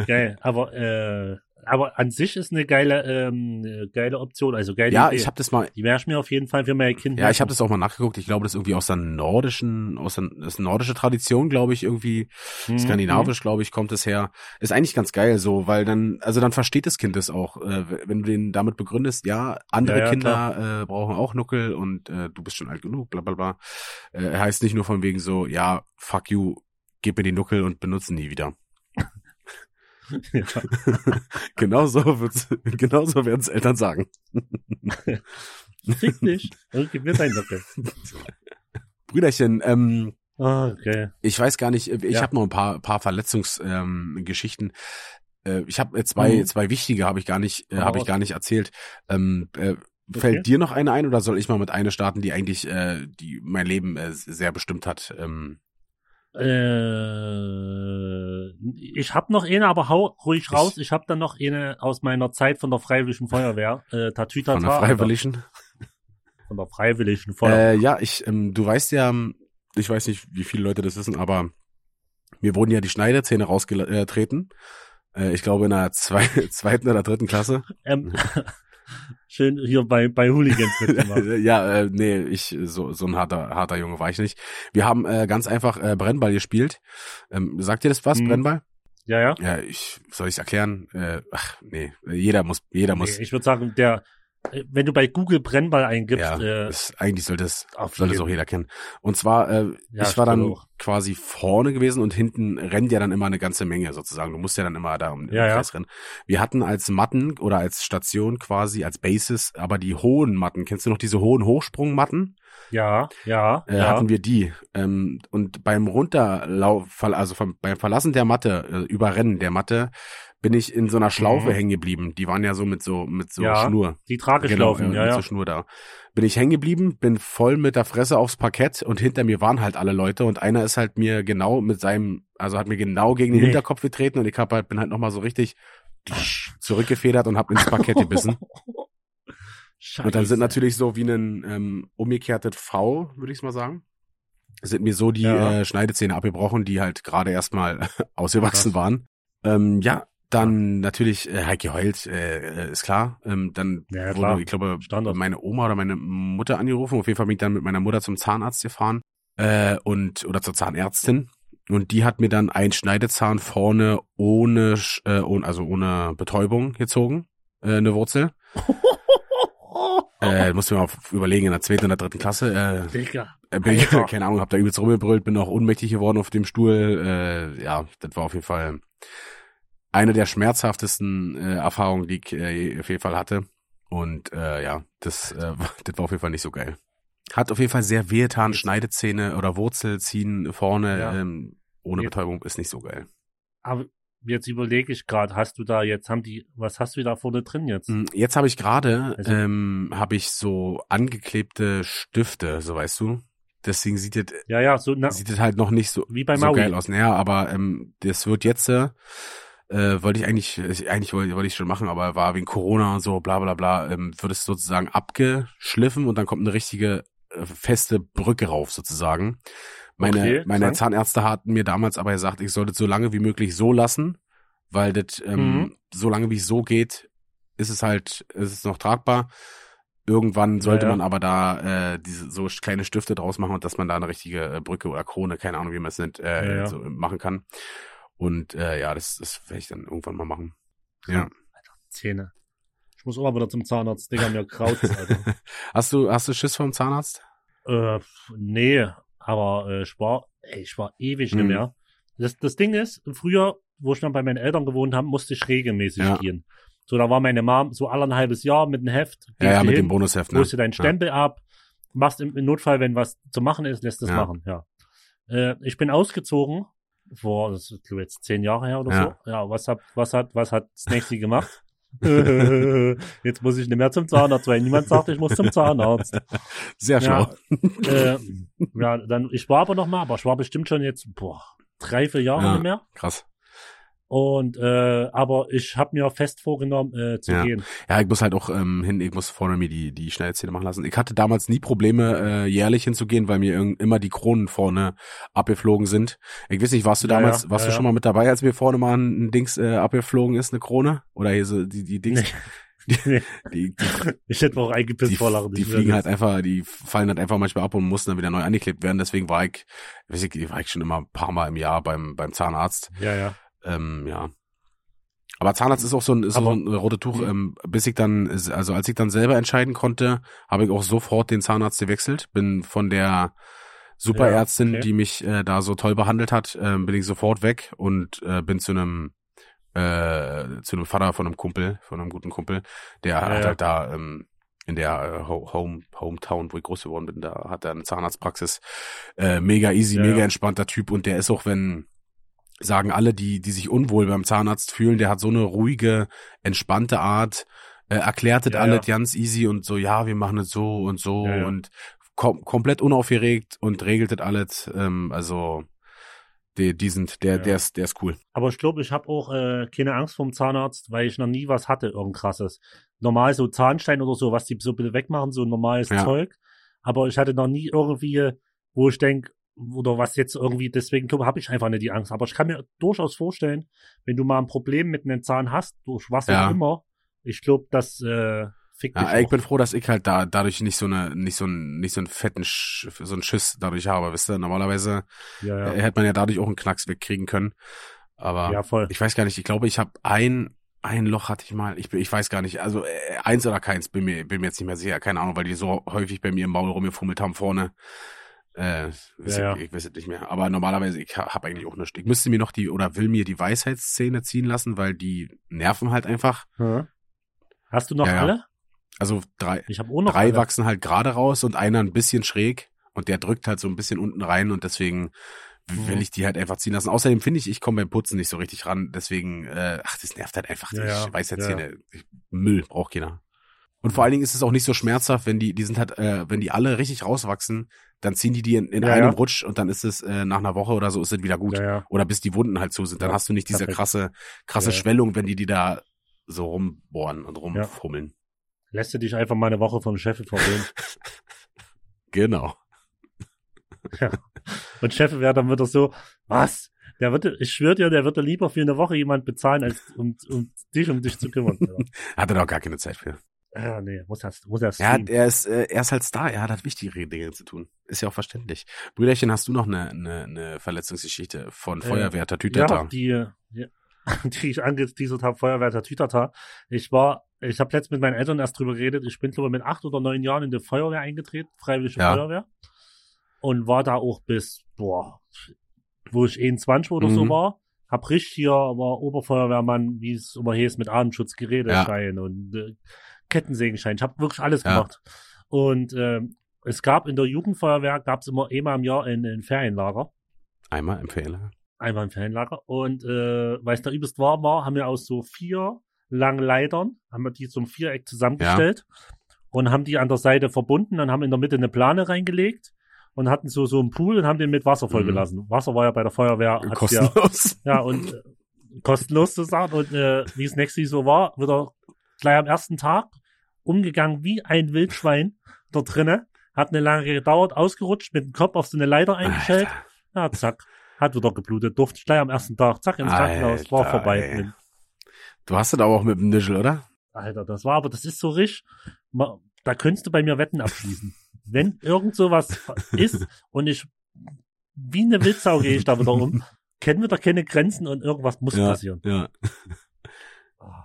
Geil. Aber, äh, aber an sich ist eine geile, ähm, eine geile Option, also geile Ja, Idee. ich habe das mal, Die ich mir auf jeden Fall für mein Kind Ja, ich habe das auch mal nachgeguckt. Ich glaube, das ist irgendwie aus der nordischen, aus der das nordische Tradition, glaube ich, irgendwie Mhm, skandinavisch, glaube ich, kommt es her. Ist eigentlich ganz geil so, weil dann, also dann versteht das Kind es auch, äh, wenn du den damit begründest, ja, andere Ja, ja, Kinder äh, brauchen auch Nuckel und äh, du bist schon alt genug, bla bla bla. Äh, heißt nicht nur von wegen so, ja, fuck you, gib mir die Nuckel und benutzen die wieder. Ja. genauso wird's, genauso werden es Eltern sagen. Fick dich und gib mir dein Nuckel. Brüderchen, ähm, Ah, okay. Ich weiß gar nicht, ich Ja. habe noch ein paar, paar Verletzungsgeschichten. Ähm, äh, ich habe zwei, Mhm. zwei wichtige habe ich gar nicht, äh, habe ich gar nicht erzählt. Ähm, äh, Okay. Fällt dir noch eine ein oder soll ich mal mit einer starten, die eigentlich, äh, die mein Leben äh, sehr bestimmt hat? Ähm, Äh, ich habe noch eine, aber hau ruhig raus. Ich habe dann noch eine aus meiner Zeit von der Freiwilligen Feuerwehr. Äh, Tatütata. von der Freiwilligen. Von der Freiwilligen Feuerwehr. Äh, ja, ich, ähm, du weißt ja, ich weiß nicht, wie viele Leute das wissen, aber mir wurden ja die Schneidezähne rausgetreten. Äh, ich glaube in der zwei, zweiten oder dritten Klasse. Ähm, schön hier bei, bei Hooligans mitgemacht. ja, äh, nee, ich so so ein harter harter Junge war ich nicht. Wir haben äh, ganz einfach äh, Brennball gespielt. Ähm, sagt dir das was, Mhm. Brennball? Ja, ja. Ja, ich soll ich's erklären? Äh, ach, nee, jeder muss jeder muss Nee, ich würde sagen, der, wenn du bei Google Brennball eingibst, Ja, äh, das, eigentlich sollte es auf sollte es jeden- auch jeder kennen. Und zwar, äh, Ja, ich war dann auch. quasi vorne gewesen und hinten rennt ja dann immer eine ganze Menge sozusagen. Du musst ja dann immer da um den Ja, ja. Kreis rennen. Wir hatten als Matten oder als Station quasi, als Basis, aber die hohen Matten. Kennst du noch diese hohen Hochsprungmatten? ja, ja, Äh, ja. Hatten wir die. Ähm, und beim Runterlauf, also vom, beim Verlassen der Matte, äh, Überrennen der Matte, bin ich in so einer Schlaufe Mhm. hängen geblieben. Die waren ja so mit so mit so Ja, Schnur. die Trageschlaufen, Genau, äh, ja, mit ja. so Schnur da. Bin ich hängen geblieben, bin voll mit der Fresse aufs Parkett und hinter mir waren halt alle Leute und einer ist halt mir genau mit seinem, also hat mir genau gegen den Nee. Hinterkopf getreten und ich hab halt, bin halt nochmal so richtig zurückgefedert und hab ins Parkett gebissen. Scheiße. Und dann sind natürlich so wie ein ähm, umgekehrtes V, würde ich mal sagen, sind mir so die Ja. äh, Schneidezähne abgebrochen, die halt gerade erstmal ausgewachsen Krass. waren. Ähm, ja, dann natürlich äh, Heike geheult, äh, äh, ist klar. Ähm, dann Ja, wurde, klar. ich glaube, Standard. meine Oma oder meine Mutter angerufen. Auf jeden Fall bin ich dann mit meiner Mutter zum Zahnarzt gefahren äh, und oder zur Zahnärztin. Und die hat mir dann einen Schneidezahn vorne ohne, äh, ohne also ohne Betäubung gezogen, äh, eine Wurzel. Äh, musste mir mal überlegen, in der zweiten oder dritten Klasse. Äh, Digga. äh, bin ich, keine Ahnung, hab da übelst rumgebrüllt, bin auch ohnmächtig geworden auf dem Stuhl. Äh, ja, das war auf jeden Fall eine der schmerzhaftesten äh, Erfahrungen, die ich äh, auf jeden Fall hatte. Und äh, ja, das, äh, das war auf jeden Fall nicht so geil. Hat auf jeden Fall sehr wehgetan, Schneidezähne oder Wurzel ziehen vorne Ja. ähm, ohne Jetzt- Betäubung ist nicht so geil. Aber jetzt überlege ich gerade, hast du da jetzt, haben die, was hast du da vorne drin jetzt? Mm, Jetzt habe ich gerade, Also- ähm, habe ich so angeklebte Stifte, so weißt du. Deswegen sieht das Ja, ja, so, na, sieht es halt noch nicht so, wie bei so geil aus. Naja, aber ähm, das wird jetzt, äh, äh, wollte ich eigentlich, äh, eigentlich wollte, wollte ich schon machen, aber war wegen Corona und so, bla bla bla, ähm, wird es sozusagen abgeschliffen und dann kommt eine richtige äh, feste Brücke rauf sozusagen. Meine, Okay, meine. Zahnärzte hatten mir damals aber gesagt, ich sollte es so lange wie möglich so lassen, weil das ähm, Mhm. so lange wie es so geht, ist es halt, ist es noch tragbar. Irgendwann sollte Ja, ja. man aber da äh, diese so kleine Stifte draus machen und dass man da eine richtige äh, Brücke oder Krone, keine Ahnung, wie man es nennt, äh, Ja, ja. So machen kann. Und äh, ja, das, das werde ich dann irgendwann mal machen. Ja. Zähne. Ich muss auch mal wieder zum Zahnarzt, Digga, mir kraut's, Alter. Hast du, hast du Schiss vom Zahnarzt? äh, nee, aber äh, ich war, ey, ich war ewig Mhm. nicht mehr. Das, das Ding ist, früher, wo ich noch bei meinen Eltern gewohnt habe, musste ich regelmäßig Ja. gehen. So, da war meine Mom so alle ein halbes Jahr mit einem Heft. Ja, ja, du mit hin, dem Bonusheft, ne? holst dir deinen Stempel ab, machst im, im Notfall, wenn was zu machen ist, lässt es Ja. machen, ja. Äh, ich bin ausgezogen, vor, das ist jetzt zehn Jahre her oder Ja. so. Ja, was hat, was hat, was hat Snakesy gemacht? jetzt muss ich nicht mehr zum Zahnarzt, weil niemand sagt, ich muss zum Zahnarzt. Sehr schlau. Ja, äh, ja, dann, ich war aber noch mal, aber ich war bestimmt schon jetzt, boah, drei, vier Jahre Ja. nicht mehr. Krass. Und, äh, aber ich habe mir fest vorgenommen, äh, zu Ja. gehen. Ja, ich muss halt auch ähm, hin, ich muss vorne mir die, die Schneidezähne machen lassen. Ich hatte damals nie Probleme, äh, jährlich hinzugehen, weil mir immer die Kronen vorne abgeflogen sind. Ich weiß nicht, warst du damals, ja, warst ja, du ja. schon mal mit dabei, als mir vorne mal ein, ein Dings äh, abgeflogen ist, eine Krone? Oder hier so die, die Dings, Nee. die, die, Ich hätte mir auch eingepisst die, vor Lachen. die fliegen halt einfach, die fallen halt einfach manchmal ab und mussten dann wieder neu angeklebt werden. Deswegen war ich, weiß ich, war ich schon immer ein paar Mal im Jahr beim, beim Zahnarzt. Ja, ja. Ähm, ja. Aber Zahnarzt ist auch so ein, ist Aber- so ein rote Tuch. Ähm, bis ich dann, also als ich dann selber entscheiden konnte, habe ich auch sofort den Zahnarzt gewechselt. Bin von der Superärztin, Ja, okay. die mich äh, da so toll behandelt hat, ähm, bin ich sofort weg und äh, bin zu einem äh, zu einem Vater von einem Kumpel, von einem guten Kumpel, der Ja, hat ja. halt da ähm, in der äh, Ho- Home Hometown, wo ich groß geworden bin, da hat er eine Zahnarztpraxis. Äh, mega easy, Ja, mega ja. entspannter Typ und der ist auch, wenn sagen alle, die die sich unwohl beim Zahnarzt fühlen, der hat so eine ruhige, entspannte Art, äh, erklärt das Ja, alles ja. ganz easy und so, ja, wir machen es so und so Ja, und kom komplett unaufgeregt und regelt das alles. Ähm, also die, die sind, der, der ist, der ist cool. Aber ich glaube, ich habe auch äh, keine Angst vom Zahnarzt, weil ich noch nie was hatte, irgend krasses. Normal so Zahnstein oder so, was die so ein bisschen wegmachen, so normales Ja. Zeug. Aber ich hatte noch nie irgendwie, wo ich denk oder was jetzt irgendwie, deswegen glaube habe ich einfach nicht die Angst. Aber ich kann mir durchaus vorstellen, wenn du mal ein Problem mit einem Zahn hast, durch was Ja. auch immer, ich glaube, das äh, fickt Ja, dich ich auch. bin froh, dass ich halt da dadurch nicht so eine, nicht so ein, nicht so einen fetten, Sch so einen Schiss dadurch habe, wisst ihr? Normalerweise ja, ja. äh, hätte man ja dadurch auch einen Knacks wegkriegen können. Aber ja, voll. ich weiß gar nicht, ich glaube, ich habe ein, ein Loch hatte ich mal, ich, ich weiß gar nicht, also äh, eins oder keins, bin mir, bin mir jetzt nicht mehr sicher, keine Ahnung, weil die so häufig bei mir im Maul rumgefummelt haben vorne. Äh, weiß Ja, ich, ich weiß es nicht mehr. Aber normalerweise, ich habe eigentlich auch nichts. Ich müsste mir noch die, oder will mir die Weisheitszähne ziehen lassen, weil die nerven halt einfach. Hm. Hast du noch Ja, ja. alle? Also drei, Ich auch noch drei alle. wachsen halt gerade raus und einer ein bisschen schräg und der drückt halt so ein bisschen unten rein und deswegen Mhm. will ich die halt einfach ziehen lassen. Außerdem finde ich, ich komme beim Putzen nicht so richtig ran, deswegen, äh, ach, das nervt halt einfach. Ja, ich ja, weiß jetzt ja, hier, ich, Müll braucht keiner. Und vor allen Dingen ist es auch nicht so schmerzhaft, wenn die, die sind halt, äh, wenn die alle richtig rauswachsen, dann ziehen die die in, in Ja, einem ja. Rutsch und dann ist es äh, nach einer Woche oder so ist es wieder gut. Ja, ja. Oder bis die Wunden halt zu sind. Dann Ja, hast du nicht diese krasse, krasse Ja, ja. Schwellung, wenn die die da so rumbohren und rumfummeln. Lässt du dich einfach mal eine Woche vom Chef verwöhnen. Genau. Und Chef wäre dann wieder so, was? Der würde, ich schwöre dir, der würde lieber für eine Woche jemand bezahlen, als um, um dich um dich zu kümmern. Hat er doch gar keine Zeit für. Ja, ja nee, muss er, muss er Ja, streamen. er ist, äh, er ist halt Star, er hat halt wichtigere Dinge zu tun. Ist ja auch verständlich. Brüderchen, hast du noch eine, eine, eine Verletzungsgeschichte von Äh, Feuerwehr Ja, Tatütata? die, ja, die ich angeteasert habe, Feuerwehr Tatütata. Ich war, ich habe letztens mit meinen Eltern erst drüber geredet. Ich bin, glaube ich, mit acht oder neun Jahren in die Feuerwehr eingetreten, Freiwillige Ja. Feuerwehr. Und war da auch bis, boah, wo ich 21 oder so Mhm. war. Hab richtig hier, war Oberfeuerwehrmann, wie es immer hieß, mit Atemschutzgeräteschein und äh, Kettensägenschein. Ich habe wirklich alles Ja. gemacht. Und ähm, es gab in der Jugendfeuerwehr, gab es immer einmal im Jahr ein, ein Ferienlager Einmal empfehle. einmal im Ferienlager. Und äh, weil es da übelst warm war, haben wir aus so vier langen Leitern, haben wir die zum Viereck zusammengestellt und haben die an der Seite verbunden, dann haben in der Mitte eine Plane reingelegt und hatten so so einen Pool und haben den mit Wasser Mhm. vollgelassen. Wasser war ja bei der Feuerwehr hat's ja, Kostenlos. ja und äh, kostenlos zu sagen und äh, wie es nächstes so war, wird er gleich am ersten Tag umgegangen wie ein Wildschwein dort drinne, hat eine lange gedauert, ausgerutscht, mit dem Kopf auf so eine Leiter eingestellt, Alter. ja, zack. Hat wieder geblutet. Durfte ich gleich am ersten Tag. Zack, ins Krankenhaus. War vorbei. ey. Du hast es aber auch mit dem Nischel, oder? Alter, das war aber, das ist so richtig. Da könntest du bei mir Wetten abschließen. Wenn irgend sowas ist und ich, wie eine Wildsau gehe ich da wieder um, kennen wir da keine Grenzen und irgendwas muss passieren. Ja.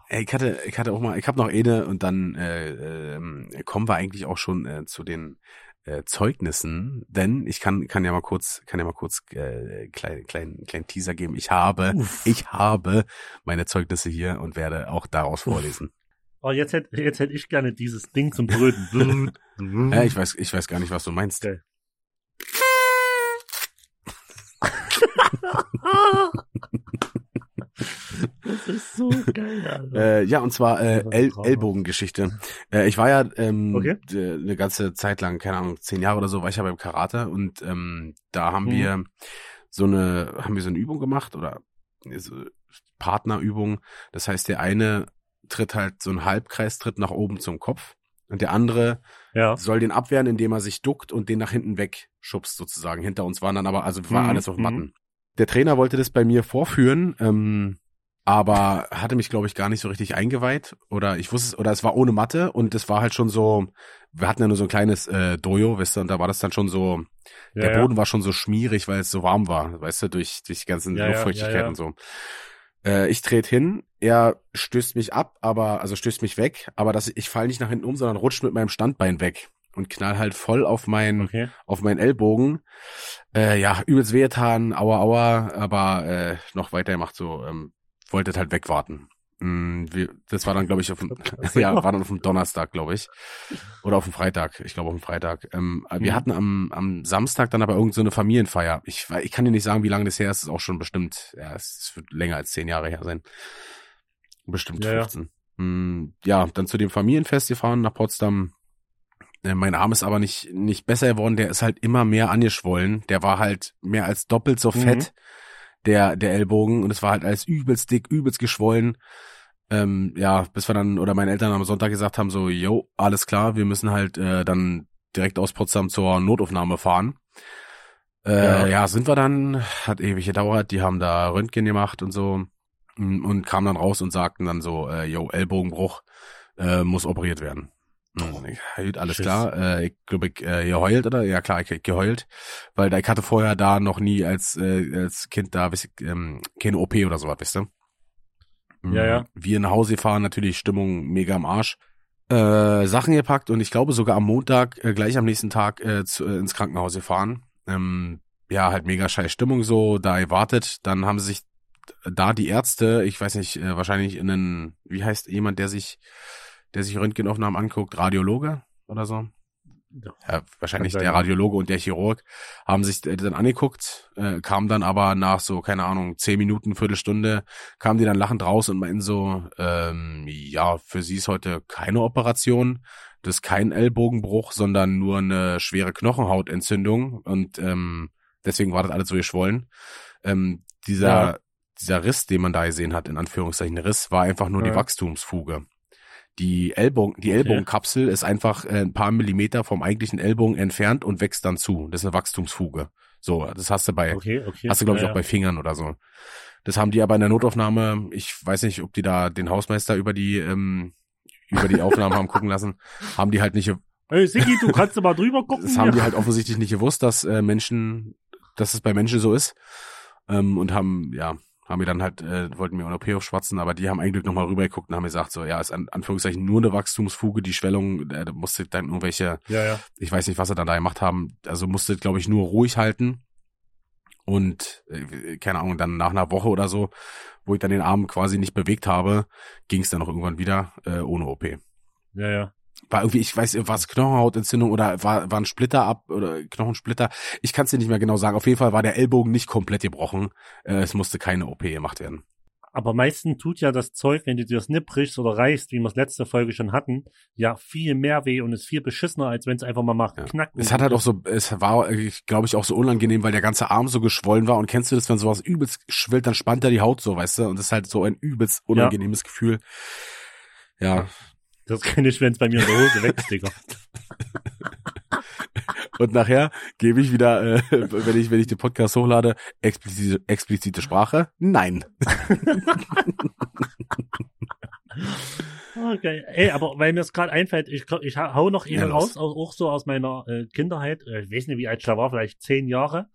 Ey, ich hatte, ich hatte auch mal, ich habe noch eine und dann äh, ähm, kommen wir eigentlich auch schon äh, zu den äh, Zeugnissen, denn ich kann kann ja mal kurz kann ja mal kurz äh, kleinen kleinen kleinen Teaser geben. Ich habe Uff. ich habe meine Zeugnisse hier und werde auch daraus vorlesen. Oh, jetzt hätte jetzt hätte ich gerne dieses Ding zum Bröten. Ja, ich weiß ich weiß gar nicht, was du meinst. Geil. das ist so geil, Alter. Äh, ja, und zwar äh, El. Ellbogengeschichte. Äh, ich war ja ähm, Okay. eine ganze Zeit lang, keine Ahnung, zehn Jahre oder so, war ich ja beim Karate und ähm, da haben Mhm. wir so eine, haben wir so eine Übung gemacht oder so Partnerübung. Das heißt, der eine tritt halt so einen Halbkreistritt nach oben zum Kopf und der andere Ja. soll den abwehren, indem er sich duckt und den nach hinten wegschubst sozusagen. Hinter uns waren dann aber, also war Mhm, alles auf mhm. Matten. Der Trainer wollte das bei mir vorführen, ähm, aber hatte mich, glaube ich, gar nicht so richtig eingeweiht. Oder ich wusste es, oder es war ohne Matte und es war halt schon so, wir hatten ja nur so ein kleines äh, Dojo, weißt du, und da war das dann schon so, ja der ja. Boden war schon so schmierig, weil es so warm war, weißt du, durch, durch die ganzen Ja, ja, Luftfeuchtigkeit ja, ja. und so. Äh, ich trete hin, er stößt mich ab, aber, also stößt mich weg, aber das, ich fall nicht nach hinten um, sondern rutscht mit meinem Standbein weg und knall halt voll auf mein, Okay. auf meinen Ellbogen. Äh, ja, übelst wehgetan, aua, aua, aber äh, noch weiter gemacht, so, ähm, wollte halt wegwarten. Mm, wir, das war dann, glaube ich, auf dem, ja, war dann auf dem Donnerstag, glaube ich. Oder auf dem Freitag, ich glaube auf dem Freitag. Ähm, Wir Mhm. hatten am, am Samstag dann aber irgend so eine Familienfeier. Ich, ich kann dir nicht sagen, wie lange das her ist, es ist auch schon bestimmt, ja, es wird länger als zehn Jahre her sein. Bestimmt Ja, ja. 15. Mm, ja, dann zu dem Familienfest gefahren nach Potsdam. Äh, Mein Arm ist aber nicht, nicht besser geworden, der ist halt immer mehr angeschwollen. Der war halt mehr als doppelt so Mhm. fett, der, der Ellbogen, und es war halt alles übelst dick, übelst geschwollen. Ähm, ja, bis wir dann, oder meine Eltern am Sonntag gesagt haben, so, yo, alles klar, wir müssen halt äh, dann direkt aus Potsdam zur Notaufnahme fahren. Äh, Ja. ja. sind wir dann, hat ewig gedauert, die haben da Röntgen gemacht und so mm, und kamen dann raus und sagten dann so, äh, yo, Ellbogenbruch, äh, muss operiert werden. Ich, gut, alles Schiss. klar. Äh, ich glaube, ich äh, geheult, oder? Ja klar, ich, ich geheult. Weil ich hatte vorher da noch nie als, äh, als Kind da wisst ihr, ähm, keine OP oder sowas, wisst ihr? Ja, ja. Wir nach Hause fahren, natürlich Stimmung mega am Arsch. Äh, Sachen gepackt und ich glaube sogar am Montag, äh, gleich am nächsten Tag äh, zu, äh, ins Krankenhaus gefahren. Ähm, ja, halt mega scheiß Stimmung so, da erwartet. Dann haben sich da die Ärzte, ich weiß nicht, äh, wahrscheinlich in einen, wie heißt jemand, der sich, der sich Röntgenaufnahmen anguckt, Radiologe oder so? ja, wahrscheinlich der Radiologe und der Chirurg haben sich dann angeguckt, äh, kam dann aber nach so, keine Ahnung, zehn Minuten, Viertelstunde, kamen die dann lachend raus und meinten so, ähm, ja, für sie ist heute keine Operation, das ist kein Ellbogenbruch, sondern nur eine schwere Knochenhautentzündung und ähm, deswegen war das alles so geschwollen. Ähm, dieser, ja. dieser Riss, den man da gesehen hat, in Anführungszeichen Riss, war einfach nur ja. die Wachstumsfuge. Die Ellbogen, die Ellbogenkapsel ist einfach äh, ein paar Millimeter vom eigentlichen Ellbogen entfernt und wächst dann zu. Das ist eine Wachstumsfuge. So, das hast du bei, okay, okay. hast du glaube ich ja, auch bei Fingern oder so. Das haben die aber in der Notaufnahme, ich weiß nicht, ob die da den Hausmeister über die, ähm, über die Aufnahmen haben gucken lassen, haben die halt nicht. Hey Sigi, du kannst mal drüber gucken. Das haben die halt offensichtlich nicht gewusst, dass äh, Menschen, dass es bei Menschen so ist. Ähm, und haben, ja, haben wir dann halt, äh, wollten mir OP aufschwatzen, aber die haben eigentlich nochmal rübergeguckt und haben gesagt, so, ja, ist an Anführungszeichen nur eine Wachstumsfuge, die Schwellung, äh, da musste dann irgendwelche, ja, ja. ich weiß nicht, was sie dann da gemacht haben, also musste, glaube ich, nur ruhig halten. Und, äh, keine Ahnung, dann nach einer Woche oder so, wo ich dann den Arm quasi nicht bewegt habe, ging es dann noch irgendwann wieder äh, ohne OP. Ja, ja war irgendwie, ich weiß, war es Knochenhautentzündung oder war, war ein Splitter ab oder Knochensplitter. Ich kann es dir nicht mehr genau sagen. Auf jeden Fall war der Ellbogen nicht komplett gebrochen. Äh, es musste keine OP gemacht werden. Aber meistens tut ja das Zeug, wenn du dir das Nipp brichst oder reißt, wie wir es letzte Folge schon hatten, ja viel mehr weh und ist viel beschissener, als wenn es einfach mal macht. Ja. Knacken. Es hat halt auch so, es war, glaube ich, auch so unangenehm, weil der ganze Arm so geschwollen war. Und kennst du das, wenn sowas übelst schwillt, dann spannt er die Haut so, weißt du? Und das ist halt so ein übelst unangenehmes ja. Gefühl. Ja, das kenne ich, wenn es bei mir in der Hose wächst, Digga. Und nachher gebe ich wieder, äh, wenn ich wenn ich den Podcast hochlade, explizite, explizite Sprache. Nein. Okay, ey, aber weil mir es gerade einfällt, ich, ich hau noch einen ja, raus, auch, auch, so aus meiner äh, Kinderheit. Äh, ich weiß nicht, wie alt ich da war, vielleicht zehn Jahre.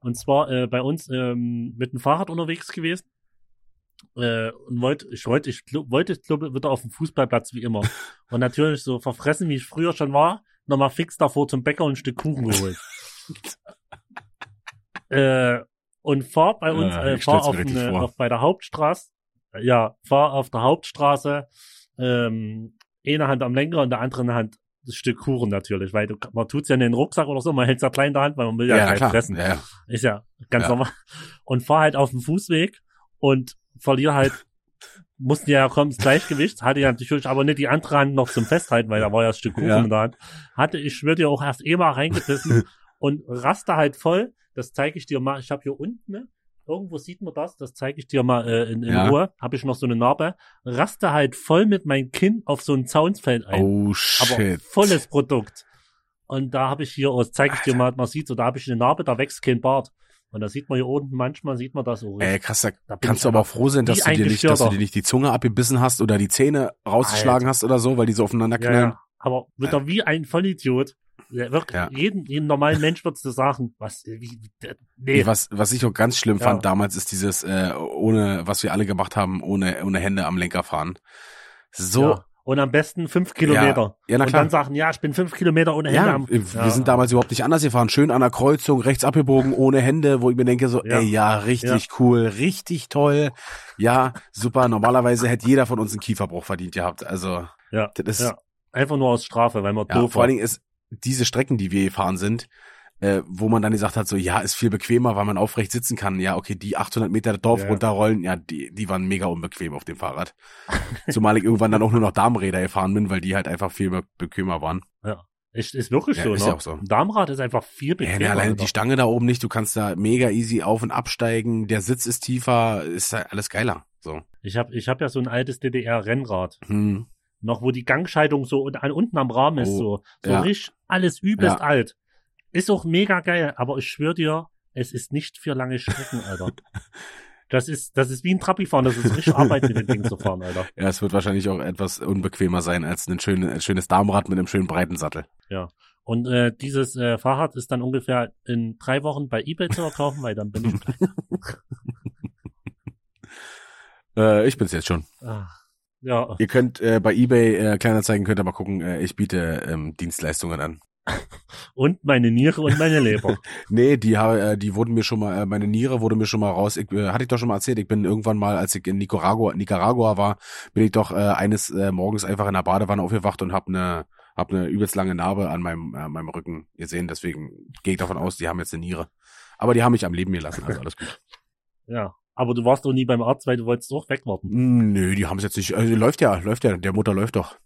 Und zwar äh, bei uns ähm, mit dem Fahrrad unterwegs gewesen äh, und wollte, ich wollte, ich wollte, ich glaube, wieder auf dem Fußballplatz wie immer. Und natürlich so verfressen, wie ich früher schon war, nochmal fix davor zum Bäcker und ein Stück Kuchen geholt. äh, und fahr bei uns, ja, äh, fahr auf, eine, auf bei der Hauptstraße, ja, fahr auf der Hauptstraße, ähm, eine Hand am Lenker und der andere Hand das Stück Kuchen natürlich, weil du, man tut's ja in den Rucksack oder so, man hält's ja klein in der Hand, weil man will ja, ja kein fressen. Ja, ja. Ist ja ganz ja. normal. Und fahr halt auf dem Fußweg und verliere halt, mussten ja kommen, das Gleichgewicht, hatte ja natürlich aber nicht die andere Hand noch zum Festhalten, weil da war ja das Stück Kuchen ja. in der Hand. Hatte, ich schwör dir auch erst eh mal reingebissen und raste halt voll, das zeige ich dir mal, ich habe hier unten, ne? Irgendwo sieht man das, das zeige ich dir mal äh, in, in ja. Ruhe. Habe ich noch so eine Narbe. Raste halt voll mit meinem Kinn auf so ein Zaunsfeld ein. Oh shit. Aber volles Produkt. Und da habe ich hier, das zeige ich dir mal, man sieht so, da habe ich eine Narbe, da wächst kein Bart. Und da sieht man hier unten, manchmal sieht man das so. Ey, krass, da, da kannst du aber froh sein, dass du dir nicht, dass du dir nicht die Zunge abgebissen hast oder die Zähne rausgeschlagen Alter. hast oder so, weil die so aufeinander knallen. Ja, ja. Aber wird er wie ein Vollidiot. Ja, wirklich, ja. jeden, jeden normalen Mensch würdest du sagen, was, wie, wie, nee. Was, was ich auch ganz schlimm ja. fand damals, ist dieses, äh, ohne, was wir alle gemacht haben, ohne, ohne Hände am Lenker fahren. So, und am besten fünf Kilometer. Ja, ja na klar. Und dann sagen, ja, ich bin fünf Kilometer ohne Hände. Ja, am, wir ja. sind damals überhaupt nicht anders gefahren. Schön an der Kreuzung, rechts abgebogen, ohne Hände, wo ich mir denke so, ja. ey, ja, richtig ja. cool, richtig toll. Ja, super. Normalerweise hätte jeder von uns einen Kieferbruch verdient gehabt. Also, ja, das ist, einfach nur aus Strafe, weil man ja, doof Vor allen Dingen ist diese Strecken, die wir gefahren sind, äh, wo man dann gesagt hat, so ja, ist viel bequemer, weil man aufrecht sitzen kann. Ja, okay, die 800 Meter Dorf ja. runterrollen, ja, die, die waren mega unbequem auf dem Fahrrad. Zumal ich irgendwann dann auch nur noch Darmräder gefahren bin, weil die halt einfach viel bequemer waren. Ja. Ist, ist wirklich ja, so, ist ne? Ja auch so. Darmrad ist einfach viel bequemer. Ja, alleine die Stange da oben nicht, du kannst da mega easy auf- und absteigen, der Sitz ist tiefer, ist halt alles geiler. So. Ich habe ich hab ja so ein altes DDR-Rennrad. Hm. Noch wo die Gangscheidung so unten am Rahmen ist, oh, so. So ja. richtig alles übelst ja. alt. Ist auch mega geil, aber ich schwör dir, es ist nicht für lange Strecken, Alter. Das ist, das ist wie ein Trappi fahren, das ist richtig Arbeit mit dem Ding zu fahren, Alter. Ja, es wird wahrscheinlich auch etwas unbequemer sein als ein, schöne, ein schönes Darmrad mit einem schönen breiten Sattel. Ja. Und äh, dieses äh, Fahrrad ist dann ungefähr in drei Wochen bei Ebay zu verkaufen, weil dann bin ich Äh, ich bin's jetzt schon. Ach, ja, Ihr könnt äh, bei eBay äh, Kleinanzeigen könnt ihr mal gucken. Äh, ich biete ähm, Dienstleistungen an. Und meine Niere und meine Leber. Nee, die habe, äh, die wurden mir schon mal, äh, meine Niere wurde mir schon mal raus. Ich, äh, hatte ich doch schon mal erzählt. Ich bin irgendwann mal, als ich in Nicaragua, Nicaragua war, bin ich doch äh, eines äh, Morgens einfach in der Badewanne aufgewacht und habe eine, hab eine übelst lange Narbe an meinem, äh, meinem Rücken gesehen. Deswegen gehe ich davon aus, die haben jetzt eine Niere. Aber die haben mich am Leben gelassen, also alles gut. ja. Aber du warst doch nie beim Arzt, weil du wolltest doch wegwarten. Nö, die haben es jetzt nicht. Also, läuft ja, läuft ja. Der Mutter läuft doch.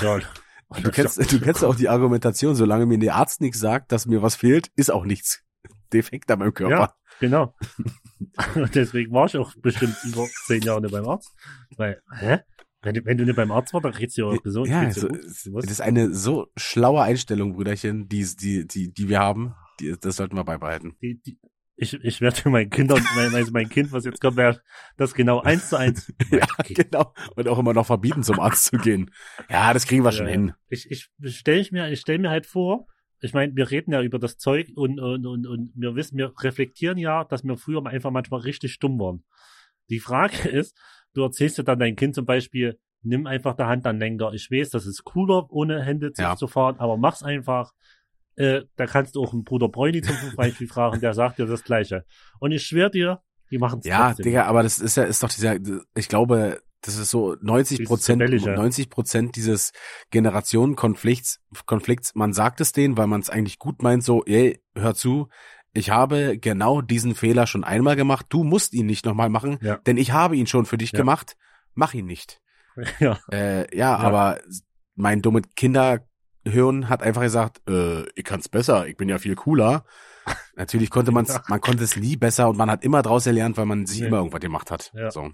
Ja. Du kennst, du kennst auch die Argumentation, solange mir der Arzt nichts sagt, dass mir was fehlt, ist auch nichts defekt an meinem Körper. Ja, genau. Und Deswegen war ich auch bestimmt über zehn Jahre nicht beim Arzt. Weil, hä? Wenn du, wenn du nicht beim Arzt warst, dann geht's dir auch gesund. Ja, so. Du das ist eine so schlaue Einstellung, Brüderchen, die, die, die, die wir haben. Die, das sollten wir beibehalten. die, die, ich, ich werde meinen Kindern, mein, also mein Kind, was jetzt kommt, das genau eins zu eins. Ja, genau. Und auch immer noch verbieten, zum Arzt zu gehen. Ja, das kriegen wir schon Ja. hin. Ich, ich stelle ich mir, ich stell mir halt vor, ich meine, wir reden ja über das Zeug und, und, und, und wir wissen, wir reflektieren ja, dass wir früher mal einfach manchmal richtig stumm waren. Die Frage ist, du erzählst ja dann dein Kind zum Beispiel, nimm einfach der Hand an Lenker. Ich weiß, das ist cooler, ohne Hände zu, Ja. zu fahren, aber mach's einfach. Äh, da kannst du auch einen Bruder Bräuni zum Beispiel fragen, der sagt dir das Gleiche. Und ich schwör dir, die machen's Ja, trotzdem. Digga, aber das ist ja, ist doch dieser, ich glaube, das ist so 90 Prozent, Dieses Rebellische. 90 Prozent dieses Generationenkonflikts, Konflikts. Man sagt es denen, weil man es eigentlich gut meint, so, ey, hör zu, ich habe genau diesen Fehler schon einmal gemacht. Du musst ihn nicht nochmal machen, Ja. denn ich habe ihn schon für dich Ja. gemacht. Mach ihn nicht. Ja, Äh, ja, aber mein dummes Kinderhirn hat einfach gesagt, äh, ich kann's besser, ich bin ja viel cooler. Natürlich konnte man's, Ja. man konnte es nie besser und man hat immer draus gelernt, weil man sich Nee. immer irgendwas gemacht hat. Ja. So.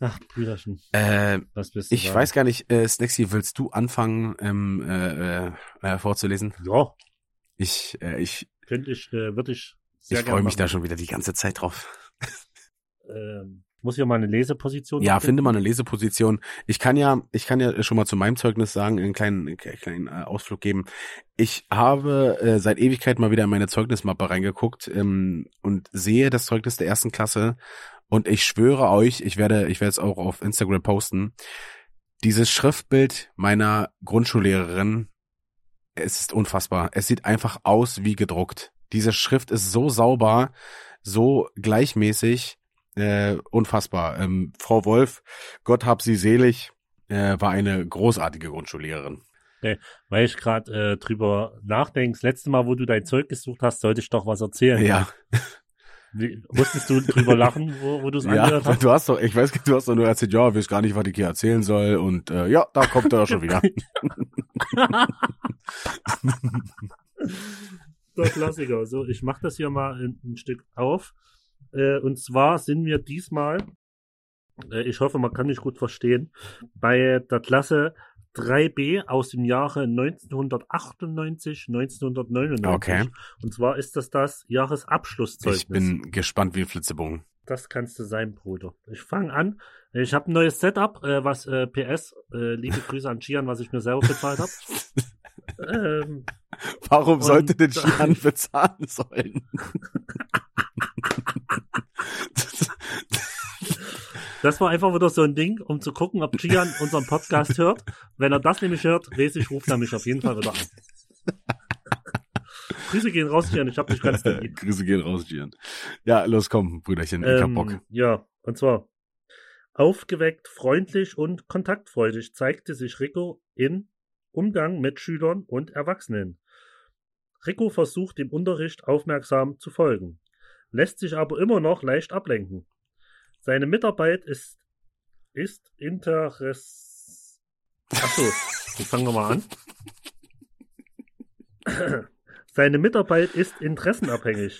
ach, Brüderchen, Äh, was bist du ich sagen? weiß gar nicht, äh, Snacksy, willst du anfangen ähm, äh, äh, äh, vorzulesen? Ja, Ich, äh, ich, könnte ich, äh, würde ich sehr ich freue mich da machen. schon wieder die ganze Zeit drauf. Ähm, muss ich mal eine Leseposition Ja, finden? finde mal eine Leseposition. Ich kann ja, ich kann ja schon mal zu meinem Zeugnis sagen, einen kleinen, einen kleinen äh, Ausflug geben. Ich habe äh, seit Ewigkeit mal wieder in meine Zeugnismappe reingeguckt ähm, und sehe das Zeugnis der ersten Klasse und ich schwöre euch, ich werde, ich werde es auch auf Instagram posten. Dieses Schriftbild meiner Grundschullehrerin, es ist unfassbar. Es sieht einfach aus wie gedruckt. Diese Schrift ist so sauber, so gleichmäßig, äh, unfassbar. Ähm, Frau Wolf, Gott hab sie selig, äh, war eine großartige Grundschullehrerin. Weil ich gerade äh, drüber nachdenke, das letzte Mal, wo du dein Zeug gesucht hast, sollte ich doch was erzählen. Ja, Wie, musstest du drüber lachen, wo, wo du es ja, angehört hast? du hast doch, ich weiß, du hast doch nur erzählt, ja, weiß gar nicht, was ich hier erzählen soll und äh, ja, da kommt er schon wieder. Der Klassiker. So, ich mache das hier mal ein, ein Stück auf. Äh, und zwar sind wir diesmal, äh, ich hoffe, man kann mich gut verstehen, bei der Klasse 3b aus dem Jahre 1998, 1999. Okay. Und zwar ist das das Jahresabschlusszeugnis. Ich bin gespannt wie ein Flitzebogen. Das kannst du sein, Bruder. Ich fange an. Ich habe ein neues Setup, äh, was äh, PS, äh, liebe Grüße an Gian, was ich mir selber bezahlt habe. ähm, Warum sollte denn Gian bezahlen sollen? das war einfach wieder so ein Ding, um zu gucken, ob Gian unseren Podcast hört. Wenn er das nämlich hört, weiß ich, ruft er mich auf jeden Fall wieder an. Grüße gehen raus, Gian, ich hab dich ganz lieb. Grüße gehen raus, Gian. Ja, los komm, Brüderchen, ich hab Bock. Ähm, ja, und zwar aufgeweckt, freundlich und kontaktfreudig zeigte sich Rico in Umgang mit Schülern und Erwachsenen. Rico versucht dem Unterricht aufmerksam zu folgen, lässt sich aber immer noch leicht ablenken. Seine Mitarbeit ist ist Interess. Achso, jetzt fangen wir mal an. Seine Mitarbeit ist interessenabhängig.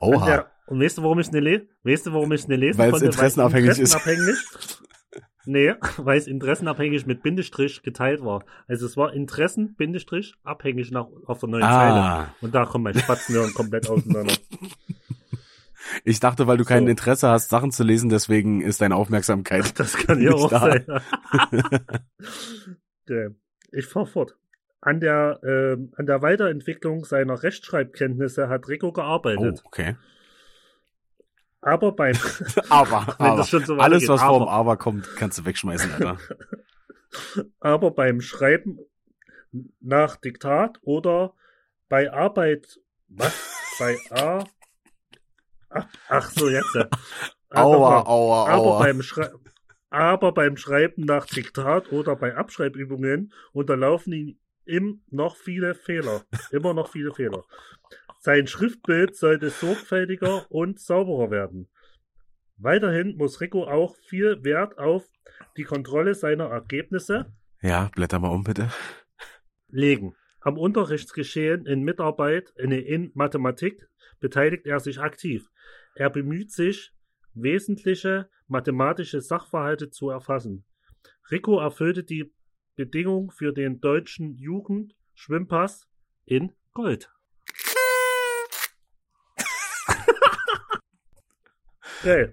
Oha. Der, und weißt du, warum ich es nicht lese? Weißt du, warum ich es nicht lesen Weil es konnte? interessenabhängig ist. interessenabhängig Nee, weil es interessenabhängig mit Bindestrich geteilt war. Also es war Interessen, Bindestrich, abhängig nach, auf der neuen Zeile. Ah, Und da kommt mein Spatzenhirn komplett auseinander. ich dachte, weil du kein So. Interesse hast, Sachen zu lesen, deswegen ist deine Aufmerksamkeit. Das kann ja auch da. sein. Okay, ich fahr fort. An der, ähm, an der Weiterentwicklung seiner Rechtschreibkenntnisse hat Rico Oh, gearbeitet. okay. Aber beim, Aber, aber so alles, was vor dem aber. Aber kommt, kannst du wegschmeißen, Alter. aber beim Schreiben nach Diktat oder bei Arbeit, was? Bei A, ach, ach so, jetzt. ja. Aua, aua, aber aua. beim Schrei aber beim Schreiben nach Diktat oder bei Abschreibübungen unterlaufen ihm im noch viele Fehler. Immer noch viele Fehler. Sein Schriftbild sollte sorgfältiger und sauberer werden. Weiterhin muss Rico auch viel Wert auf die Kontrolle seiner Ergebnisse Ja, blätter mal um, bitte. legen. Am Unterrichtsgeschehen in Mitarbeit in, in Mathematik beteiligt er sich aktiv. Er bemüht sich, wesentliche mathematische Sachverhalte zu erfassen. Rico erfüllte die Bedingung für den deutschen Jugendschwimmpass in Gold. Geil.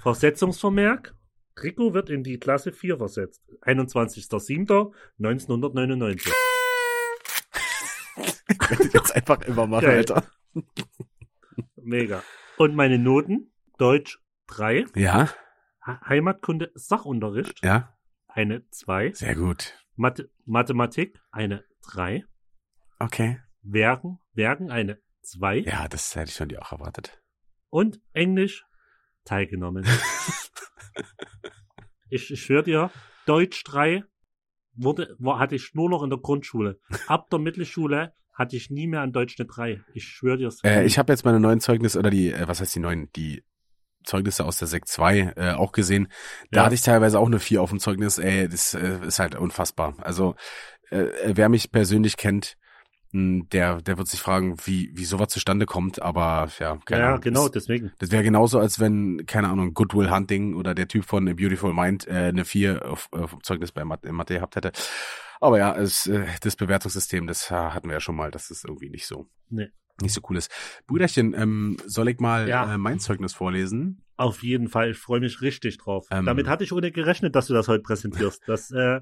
Versetzungsvermerk. Rico wird in die Klasse 4 versetzt. 21.07.1999. Ich werde jetzt einfach immer machen, Geil. Alter. Mega. Und meine Noten? Deutsch 3, Ja, Heimatkunde Sachunterricht ja, eine 2, sehr gut. Mathe Mathematik eine 3, Okay. Werken, Werken eine 2 Ja, das hätte ich von dir auch erwartet. und Englisch teilgenommen. ich, ich schwör dir, Deutsch 3 wurde, war, hatte ich nur noch in der Grundschule. Ab der Mittelschule hatte ich nie mehr an Deutsch eine 3. Ich schwör dir es. Äh, ich habe jetzt meine neuen Zeugnisse, oder die, äh, was heißt die neuen, die Zeugnisse aus der Sekt 2 äh, auch gesehen. Da Ja. hatte ich teilweise auch eine 4 auf dem Zeugnis. Ey, das äh, ist halt unfassbar. Also, äh, wer mich persönlich kennt, mh, der, der wird sich fragen, wie, wie sowas zustande kommt, aber ja, keine ja, Ahnung. genau, Das, deswegen. das wäre genauso, als wenn, keine Ahnung, Goodwill Hunting oder der Typ von A Beautiful Mind äh, eine 4 auf, auf dem Zeugnis bei Mathe, Mathe gehabt hätte. Aber ja, es, äh, das Bewertungssystem, das äh, hatten wir ja schon mal, dass es irgendwie nicht so, Nee. nicht so cool ist. Brüderchen, ähm, soll ich mal Ja. äh, mein Zeugnis vorlesen? Auf jeden Fall, ich freue mich richtig drauf. Ähm. Damit hatte ich ohne gerechnet, dass du das heute präsentierst. Das äh,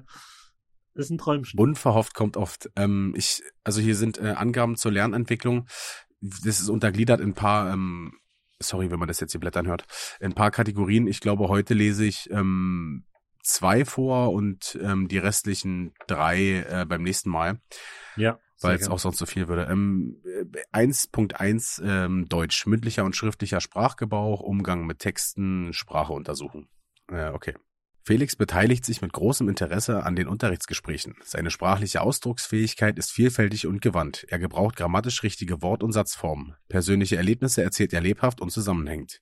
ist ein Träumchen. Unverhofft kommt oft. Ähm, ich, also hier sind äh, Angaben zur Lernentwicklung. Das ist untergliedert in ein paar, ähm, sorry, wenn man das jetzt hier blättern hört, in ein paar Kategorien. Ich glaube, heute lese ich ähm, zwei vor und ähm, die restlichen drei äh, beim nächsten Mal, Ja. weil es auch sonst so viel würde. Ähm, äh, 1.1 ähm, Deutsch, mündlicher und schriftlicher Sprachgebrauch, Umgang mit Texten, Sprache untersuchen. Äh, okay. Felix beteiligt sich mit großem Interesse an den Unterrichtsgesprächen. Seine sprachliche Ausdrucksfähigkeit ist vielfältig und gewandt. Er gebraucht grammatisch richtige Wort- und Satzformen. Persönliche Erlebnisse erzählt er lebhaft und zusammenhängend.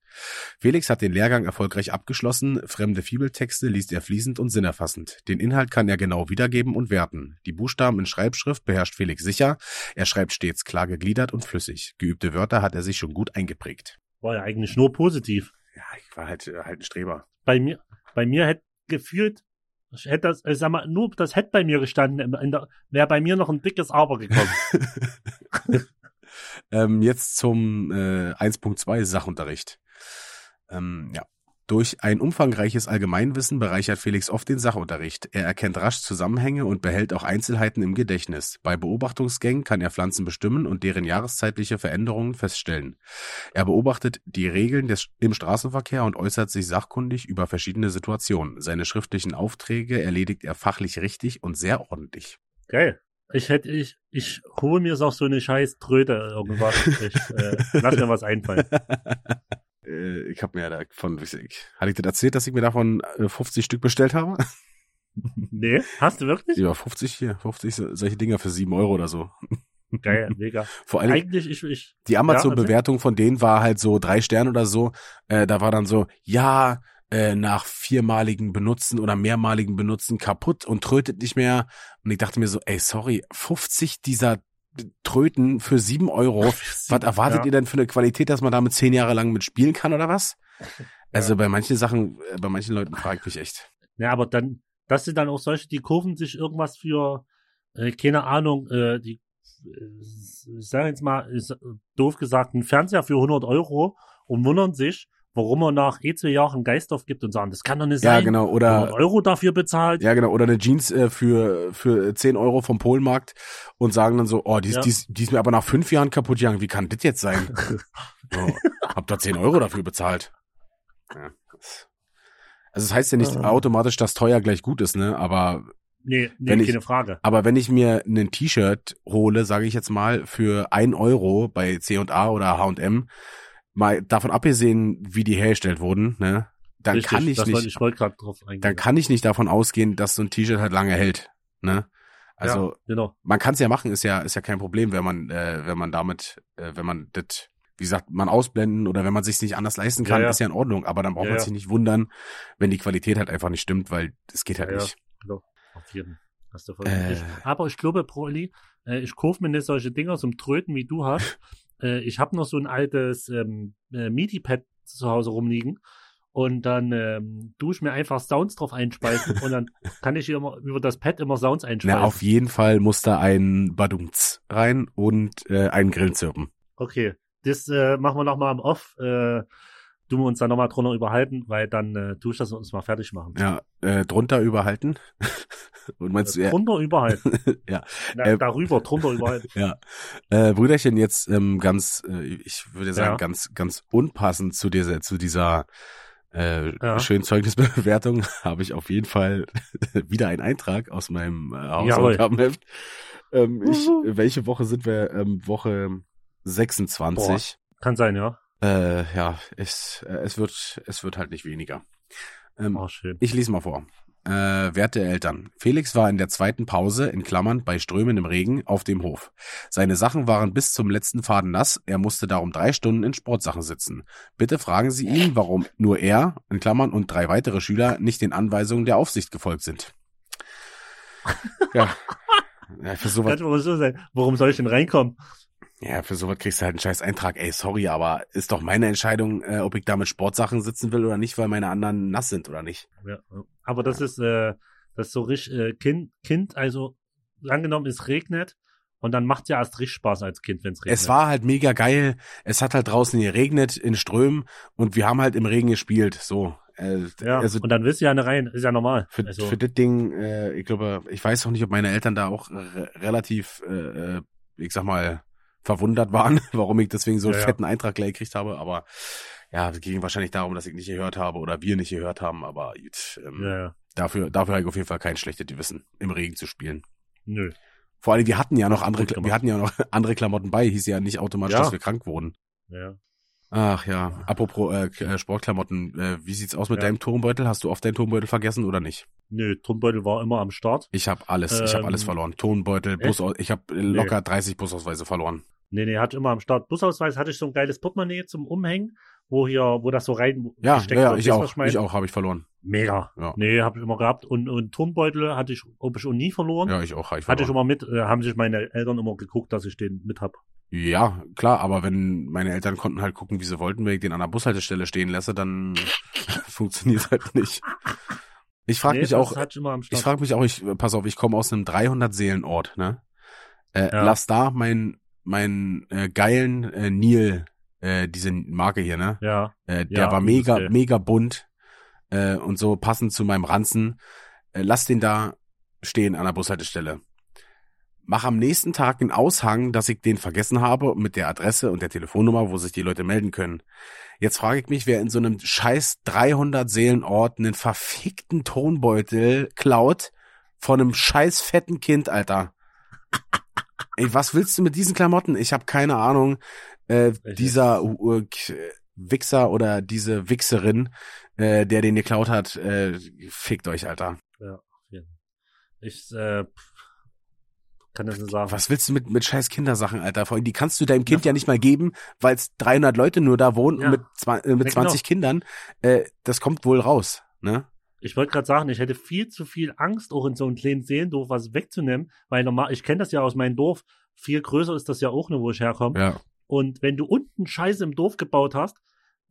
Felix hat den Lehrgang erfolgreich abgeschlossen. Fremde Fibeltexte liest er fließend und sinnerfassend. Den Inhalt kann er genau wiedergeben und werten. Die Buchstaben in Schreibschrift beherrscht Felix sicher. Er schreibt stets klar gegliedert und flüssig. Geübte Wörter hat er sich schon gut eingeprägt. War ja eigentlich nur positiv. Ja, ich war halt, äh, halt ein Streber. Bei mir, bei mir hätte gefühlt, ich hätte das, ich sag mal, nur das hätte bei mir gestanden, wäre bei mir noch ein dickes Aber gekommen. ähm, jetzt zum äh, 1.2 Sachunterricht. Ähm, ja. Durch ein umfangreiches Allgemeinwissen bereichert Felix oft den Sachunterricht. Er erkennt rasch Zusammenhänge und behält auch Einzelheiten im Gedächtnis. Bei Beobachtungsgängen kann er Pflanzen bestimmen und deren jahreszeitliche Veränderungen feststellen. Er beobachtet die Regeln des, im Straßenverkehr und äußert sich sachkundig über verschiedene Situationen. Seine schriftlichen Aufträge erledigt er fachlich richtig und sehr ordentlich. Geil. Ich hätte, ich, ich hole mir auch so eine scheiß Tröte irgendwas. Ich, äh, lass mir was einfallen. Äh, ich habe mir davon, hatte ich dir erzählt, dass ich mir davon äh, 50 Stück bestellt habe? Nee, hast du wirklich? Ja, 50 hier, 50 so- solche Dinger für 7 Euro oder so. Geil, mega. Vor allem Eigentlich, ich, ich, die Amazon-Bewertung von denen war halt so drei Sterne oder so. Äh, da war dann so, ja, äh, nach viermaligen Benutzen oder mehrmaligen Benutzen kaputt und trötet nicht mehr. Und ich dachte mir so, ey, sorry, 50 dieser Tröten für 7 Euro. Was erwartet ja. ihr denn für eine Qualität, dass man damit zehn Jahre lang mitspielen kann oder was? Also bei manchen Sachen, äh, bei manchen Leuten frage ich mich echt. Ja, aber dann, das sind dann auch solche, die kaufen sich irgendwas für, äh, keine Ahnung, äh, die, äh, ich sag jetzt mal, ist, äh, doof gesagt, einen Fernseher für 100 Euro und wundern sich, warum er nach eh zwei Jahren Geist aufgibt und sagen, das kann doch nicht Ja, sein. genau. 100 Oder Euro dafür bezahlt. ja, genau. Oder eine Jeans äh, für für 10 Euro vom Polenmarkt und sagen dann so, oh, die, ist Ja. die, die ist mir aber nach fünf Jahren kaputt gegangen. Wie kann das jetzt sein? oh, hab da 10 Euro dafür bezahlt. Ja. Also es das heißt ja nicht Ah. automatisch, dass teuer gleich gut ist, ne? Aber Nee, nee Wenn ich- keine Frage. aber wenn ich mir ein T-Shirt hole, sage ich jetzt mal, für ein Euro bei C&A oder H&M, mal davon abgesehen, wie die hergestellt wurden, ne? Dann Richtig, kann ich nicht, ich dann kann ich nicht davon ausgehen, dass so ein T-Shirt halt lange hält, ne? Also ja, genau. man kann es ja machen, ist ja ist ja kein Problem, wenn man äh, wenn man damit, äh, wenn man das, wie gesagt, man ausblenden oder wenn man sich nicht anders leisten kann, Ja, ja. ist ja in Ordnung. Aber dann braucht man sich nicht wundern, wenn die Qualität halt einfach nicht stimmt, weil es geht halt nicht. Genau. Auf jeden. Hast du voll Äh. Aber ich glaube, Proli, äh, ich kaufe mir nicht solche Dinger zum Tröten, wie du hast. Äh, ich habe noch so ein altes ähm, äh, MIDI-Pad zu Hause rumliegen. Und dann ähm, tu ich mir einfach Sounds drauf einspeisen und dann kann ich hier immer über das Pad immer Sounds einspeisen. Na, auf jeden Fall muss da ein Badumts rein und äh, ein Grillenzirpen. Okay, das äh, machen wir nochmal am Off. Äh, du wir uns dann nochmal drunter überhalten, weil dann äh, tue ich das und uns mal fertig machen. Ja, äh, drunter überhalten. und meinst du, ja, Drunter überhalten. Ja, Na, äh, darüber, drunter überhalten. ja. Äh, Brüderchen, jetzt ähm, ganz, äh, ich würde sagen, Ja. ganz, ganz unpassend zu dieser, zu dieser äh, Ja. schönen Zeugnisbewertung habe ich auf jeden Fall wieder einen Eintrag aus meinem äh, Hausaufgabenheft. Ähm, ich, welche Woche sind wir? Ähm, Woche 26. Kann sein, ja. Äh, ja, es, äh, es wird, es wird halt nicht weniger. Ähm, Oh, schön. ich lese mal vor. Äh, werte Eltern, Felix war in der zweiten Pause, in Klammern, bei strömendem Regen, auf dem Hof. Seine Sachen waren bis zum letzten Faden nass, er musste darum drei Stunden in Sportsachen sitzen. Bitte fragen Sie ihn, warum nur er, in Klammern, und drei weitere Schüler nicht den Anweisungen der Aufsicht gefolgt sind. ja. ja, für sowas. Warum soll ich denn reinkommen? Ja, für sowas kriegst du halt einen scheiß Eintrag. Ey, sorry, aber ist doch meine Entscheidung, äh, ob ich da mit Sportsachen sitzen will oder nicht, weil meine anderen nass sind oder nicht. Ja, aber das ist, äh, das ist so richtig, äh, Kind, Kind, also angenommen, es regnet und dann macht ja erst richtig Spaß als Kind, wenn es regnet. Es war halt mega geil. Es hat halt draußen geregnet in Strömen und wir haben halt im Regen gespielt. So. Äh, ja, also und dann willst du ja eine rein, ist ja normal. für, also, für das Ding, äh, ich glaube, ich weiß auch nicht, ob meine Eltern da auch re relativ, äh, äh, ich sag mal, verwundert waren, warum ich deswegen so einen Ja, ja. fetten Eintrag gleich gekriegt habe. Aber ja, es ging wahrscheinlich darum, dass ich nicht gehört habe oder wir nicht gehört haben. Aber gut, ähm, ja, dafür, dafür habe ich auf jeden Fall kein schlechtes Gewissen, im Regen zu spielen. nö. Vor allem, wir hatten ja noch andere, wir hatten ja noch andere Klamotten bei, hieß ja nicht automatisch, dass wir krank wurden. Ja. Ach ja, apropos äh, äh, Sportklamotten, äh, wie sieht's aus mit Ja. deinem Turmbeutel? Hast du oft deinen Turmbeutel vergessen oder nicht? Nö, Turmbeutel war immer am Start. Ich habe alles, ich habe Ähm, alles verloren. Turnbeutel? Bus, ich habe locker 30 Busausweise verloren. Nee, nee, hatte immer am Start. Busausweis hatte ich so ein geiles Portemonnaie zum Umhängen, wo hier, wo das so rein Ja, gesteckt ja, wird. ich auch, meine? ich auch, habe ich verloren. Mega. Ja. Nee, habe ich immer gehabt. Und, und Turmbeutel hatte ich, ob ich auch nie verloren. Ja, ich auch, habe ich Hatte ich verloren. immer mit, äh, haben sich meine Eltern immer geguckt, dass ich den mit hab. Ja, klar, aber wenn meine Eltern konnten halt gucken, wie sie wollten, wenn ich den an der Bushaltestelle stehen lasse, dann funktioniert halt nicht. Ich frage Nee, mich auch, ich Ich frage mich auch, ich, pass auf, ich komme aus einem 300-Seelen-Ort, ne? Äh, Ja. Lass da mein, mein äh, geilen äh, Nil, äh, diese Marke hier, ne? ja, Äh, der Ja, war mega, geil. mega bunt äh, und so passend zu meinem Ranzen. Äh, lass den da stehen an der Bushaltestelle. Mach am nächsten Tag einen Aushang, dass ich den vergessen habe mit der Adresse und der Telefonnummer, wo sich die Leute melden können. Jetzt frage ich mich, wer in so einem scheiß 300 Seelenort einen verfickten Tonbeutel klaut von einem scheiß fetten Kind, Alter. Ey, was willst du mit diesen Klamotten? Ich habe keine Ahnung. Äh, dieser K- Wichser oder diese Wichserin, äh, der den geklaut hat, äh, fickt euch, Alter. ich äh, kann das nicht sagen. Was willst du mit, mit scheiß Kindersachen, Alter? Vor allem, die kannst du deinem Kind ja, nicht mal geben, weil es 300 Leute nur da wohnen Ja. mit, äh, mit Ja, 20 Kindern. Äh, das kommt wohl raus, ne? Ich wollte gerade sagen, ich hätte viel zu viel Angst, auch in so einem kleinen Seelendorf was wegzunehmen, weil normal, ich kenne das ja aus meinem Dorf, viel größer ist das ja auch nur, wo ich herkomme. Ja. Und wenn du unten Scheiße im Dorf gebaut hast,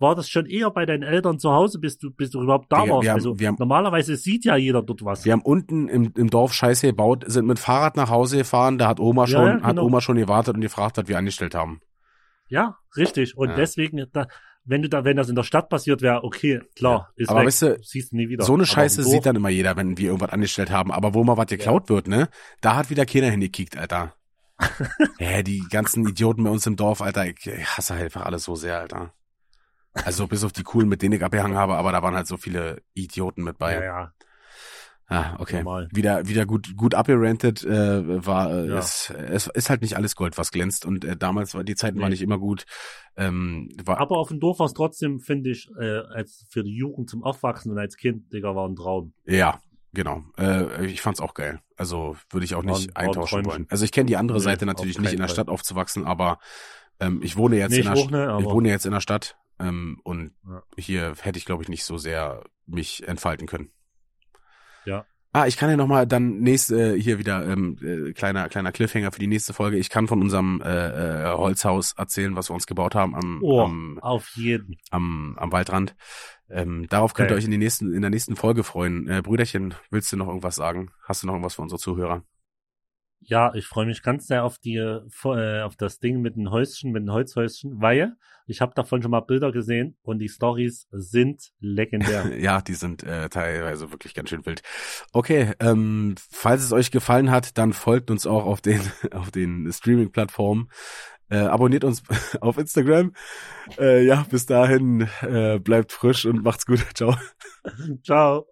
war das schon eher bei deinen Eltern zu Hause, bis du, bis du überhaupt da warst. wir haben- also wir haben- normalerweise sieht ja jeder dort was. Wir haben unten im, im Dorf Scheiße gebaut, sind mit Fahrrad nach Hause gefahren, da hat Oma schon, ja, hat genau. Oma schon gewartet und gefragt, was wir angestellt haben. Ja, richtig. Und Ja. deswegen, da, wenn du da, wenn das in der Stadt passiert wäre, okay, klar, ist Aber weg, weißt du, siehst du nie wieder. So eine Scheiße sieht dann immer jeder, wenn wir irgendwas angestellt haben. Aber wo mal was geklaut wird, ne? Da hat wieder keiner hingekickt, Alter. Hä, die ganzen Idioten bei uns im Dorf, Alter, ich, ich hasse halt einfach alles so sehr, Alter. Also bis auf die coolen, mit denen ich abgehangen habe, aber da waren halt so viele Idioten mit bei. Ja, ja. Ah, okay. Normal. Wieder, wieder gut, gut abgerantet, äh, war, äh, Ja. es, es ist halt nicht alles Gold, was glänzt und äh, damals war, die Zeiten waren Nee. nicht immer gut, ähm, war, Aber auf dem Dorf war es trotzdem, finde ich, äh, als für die Jugend zum Aufwachsen und als Kind, Digga, war ein Traum. ja, genau, äh, ich fand's auch geil, also würde ich auch War nicht war ein eintauschen wollen. Also ich kenne die andere Nee, Seite natürlich nicht in der Stadt aufzuwachsen, aber ähm, ich wohne jetzt Nee, in ich der auch nicht, ich wohne jetzt in der Stadt ähm, und Ja. hier hätte ich glaube ich nicht so sehr mich entfalten können. Ja. Ah, ich kann ja noch mal dann nächste äh, hier wieder ähm, äh, kleiner kleiner Cliffhanger für die nächste Folge. Ich kann von unserem äh, äh, Holzhaus erzählen, was wir uns gebaut haben am Oh, am, auf jeden. am, am Waldrand. Ähm, darauf könnt ihr Geil. euch in, die nächsten, in der nächsten Folge freuen. Äh, Brüderchen, willst du noch irgendwas sagen? Hast du noch irgendwas für unsere Zuhörer? Ja, ich freue mich ganz sehr auf die, äh, auf das Ding mit den Häuschen, mit den Holzhäuschen, weil ich habe davon schon mal Bilder gesehen und die Stories sind legendär. Ja, die sind äh, teilweise wirklich ganz schön wild. Okay, ähm, falls es euch gefallen hat, dann folgt uns auch auf den auf den Streaming-Plattformen. Äh, abonniert uns auf Instagram. Äh, ja, bis dahin äh, bleibt frisch und macht's gut. Ciao. Ciao.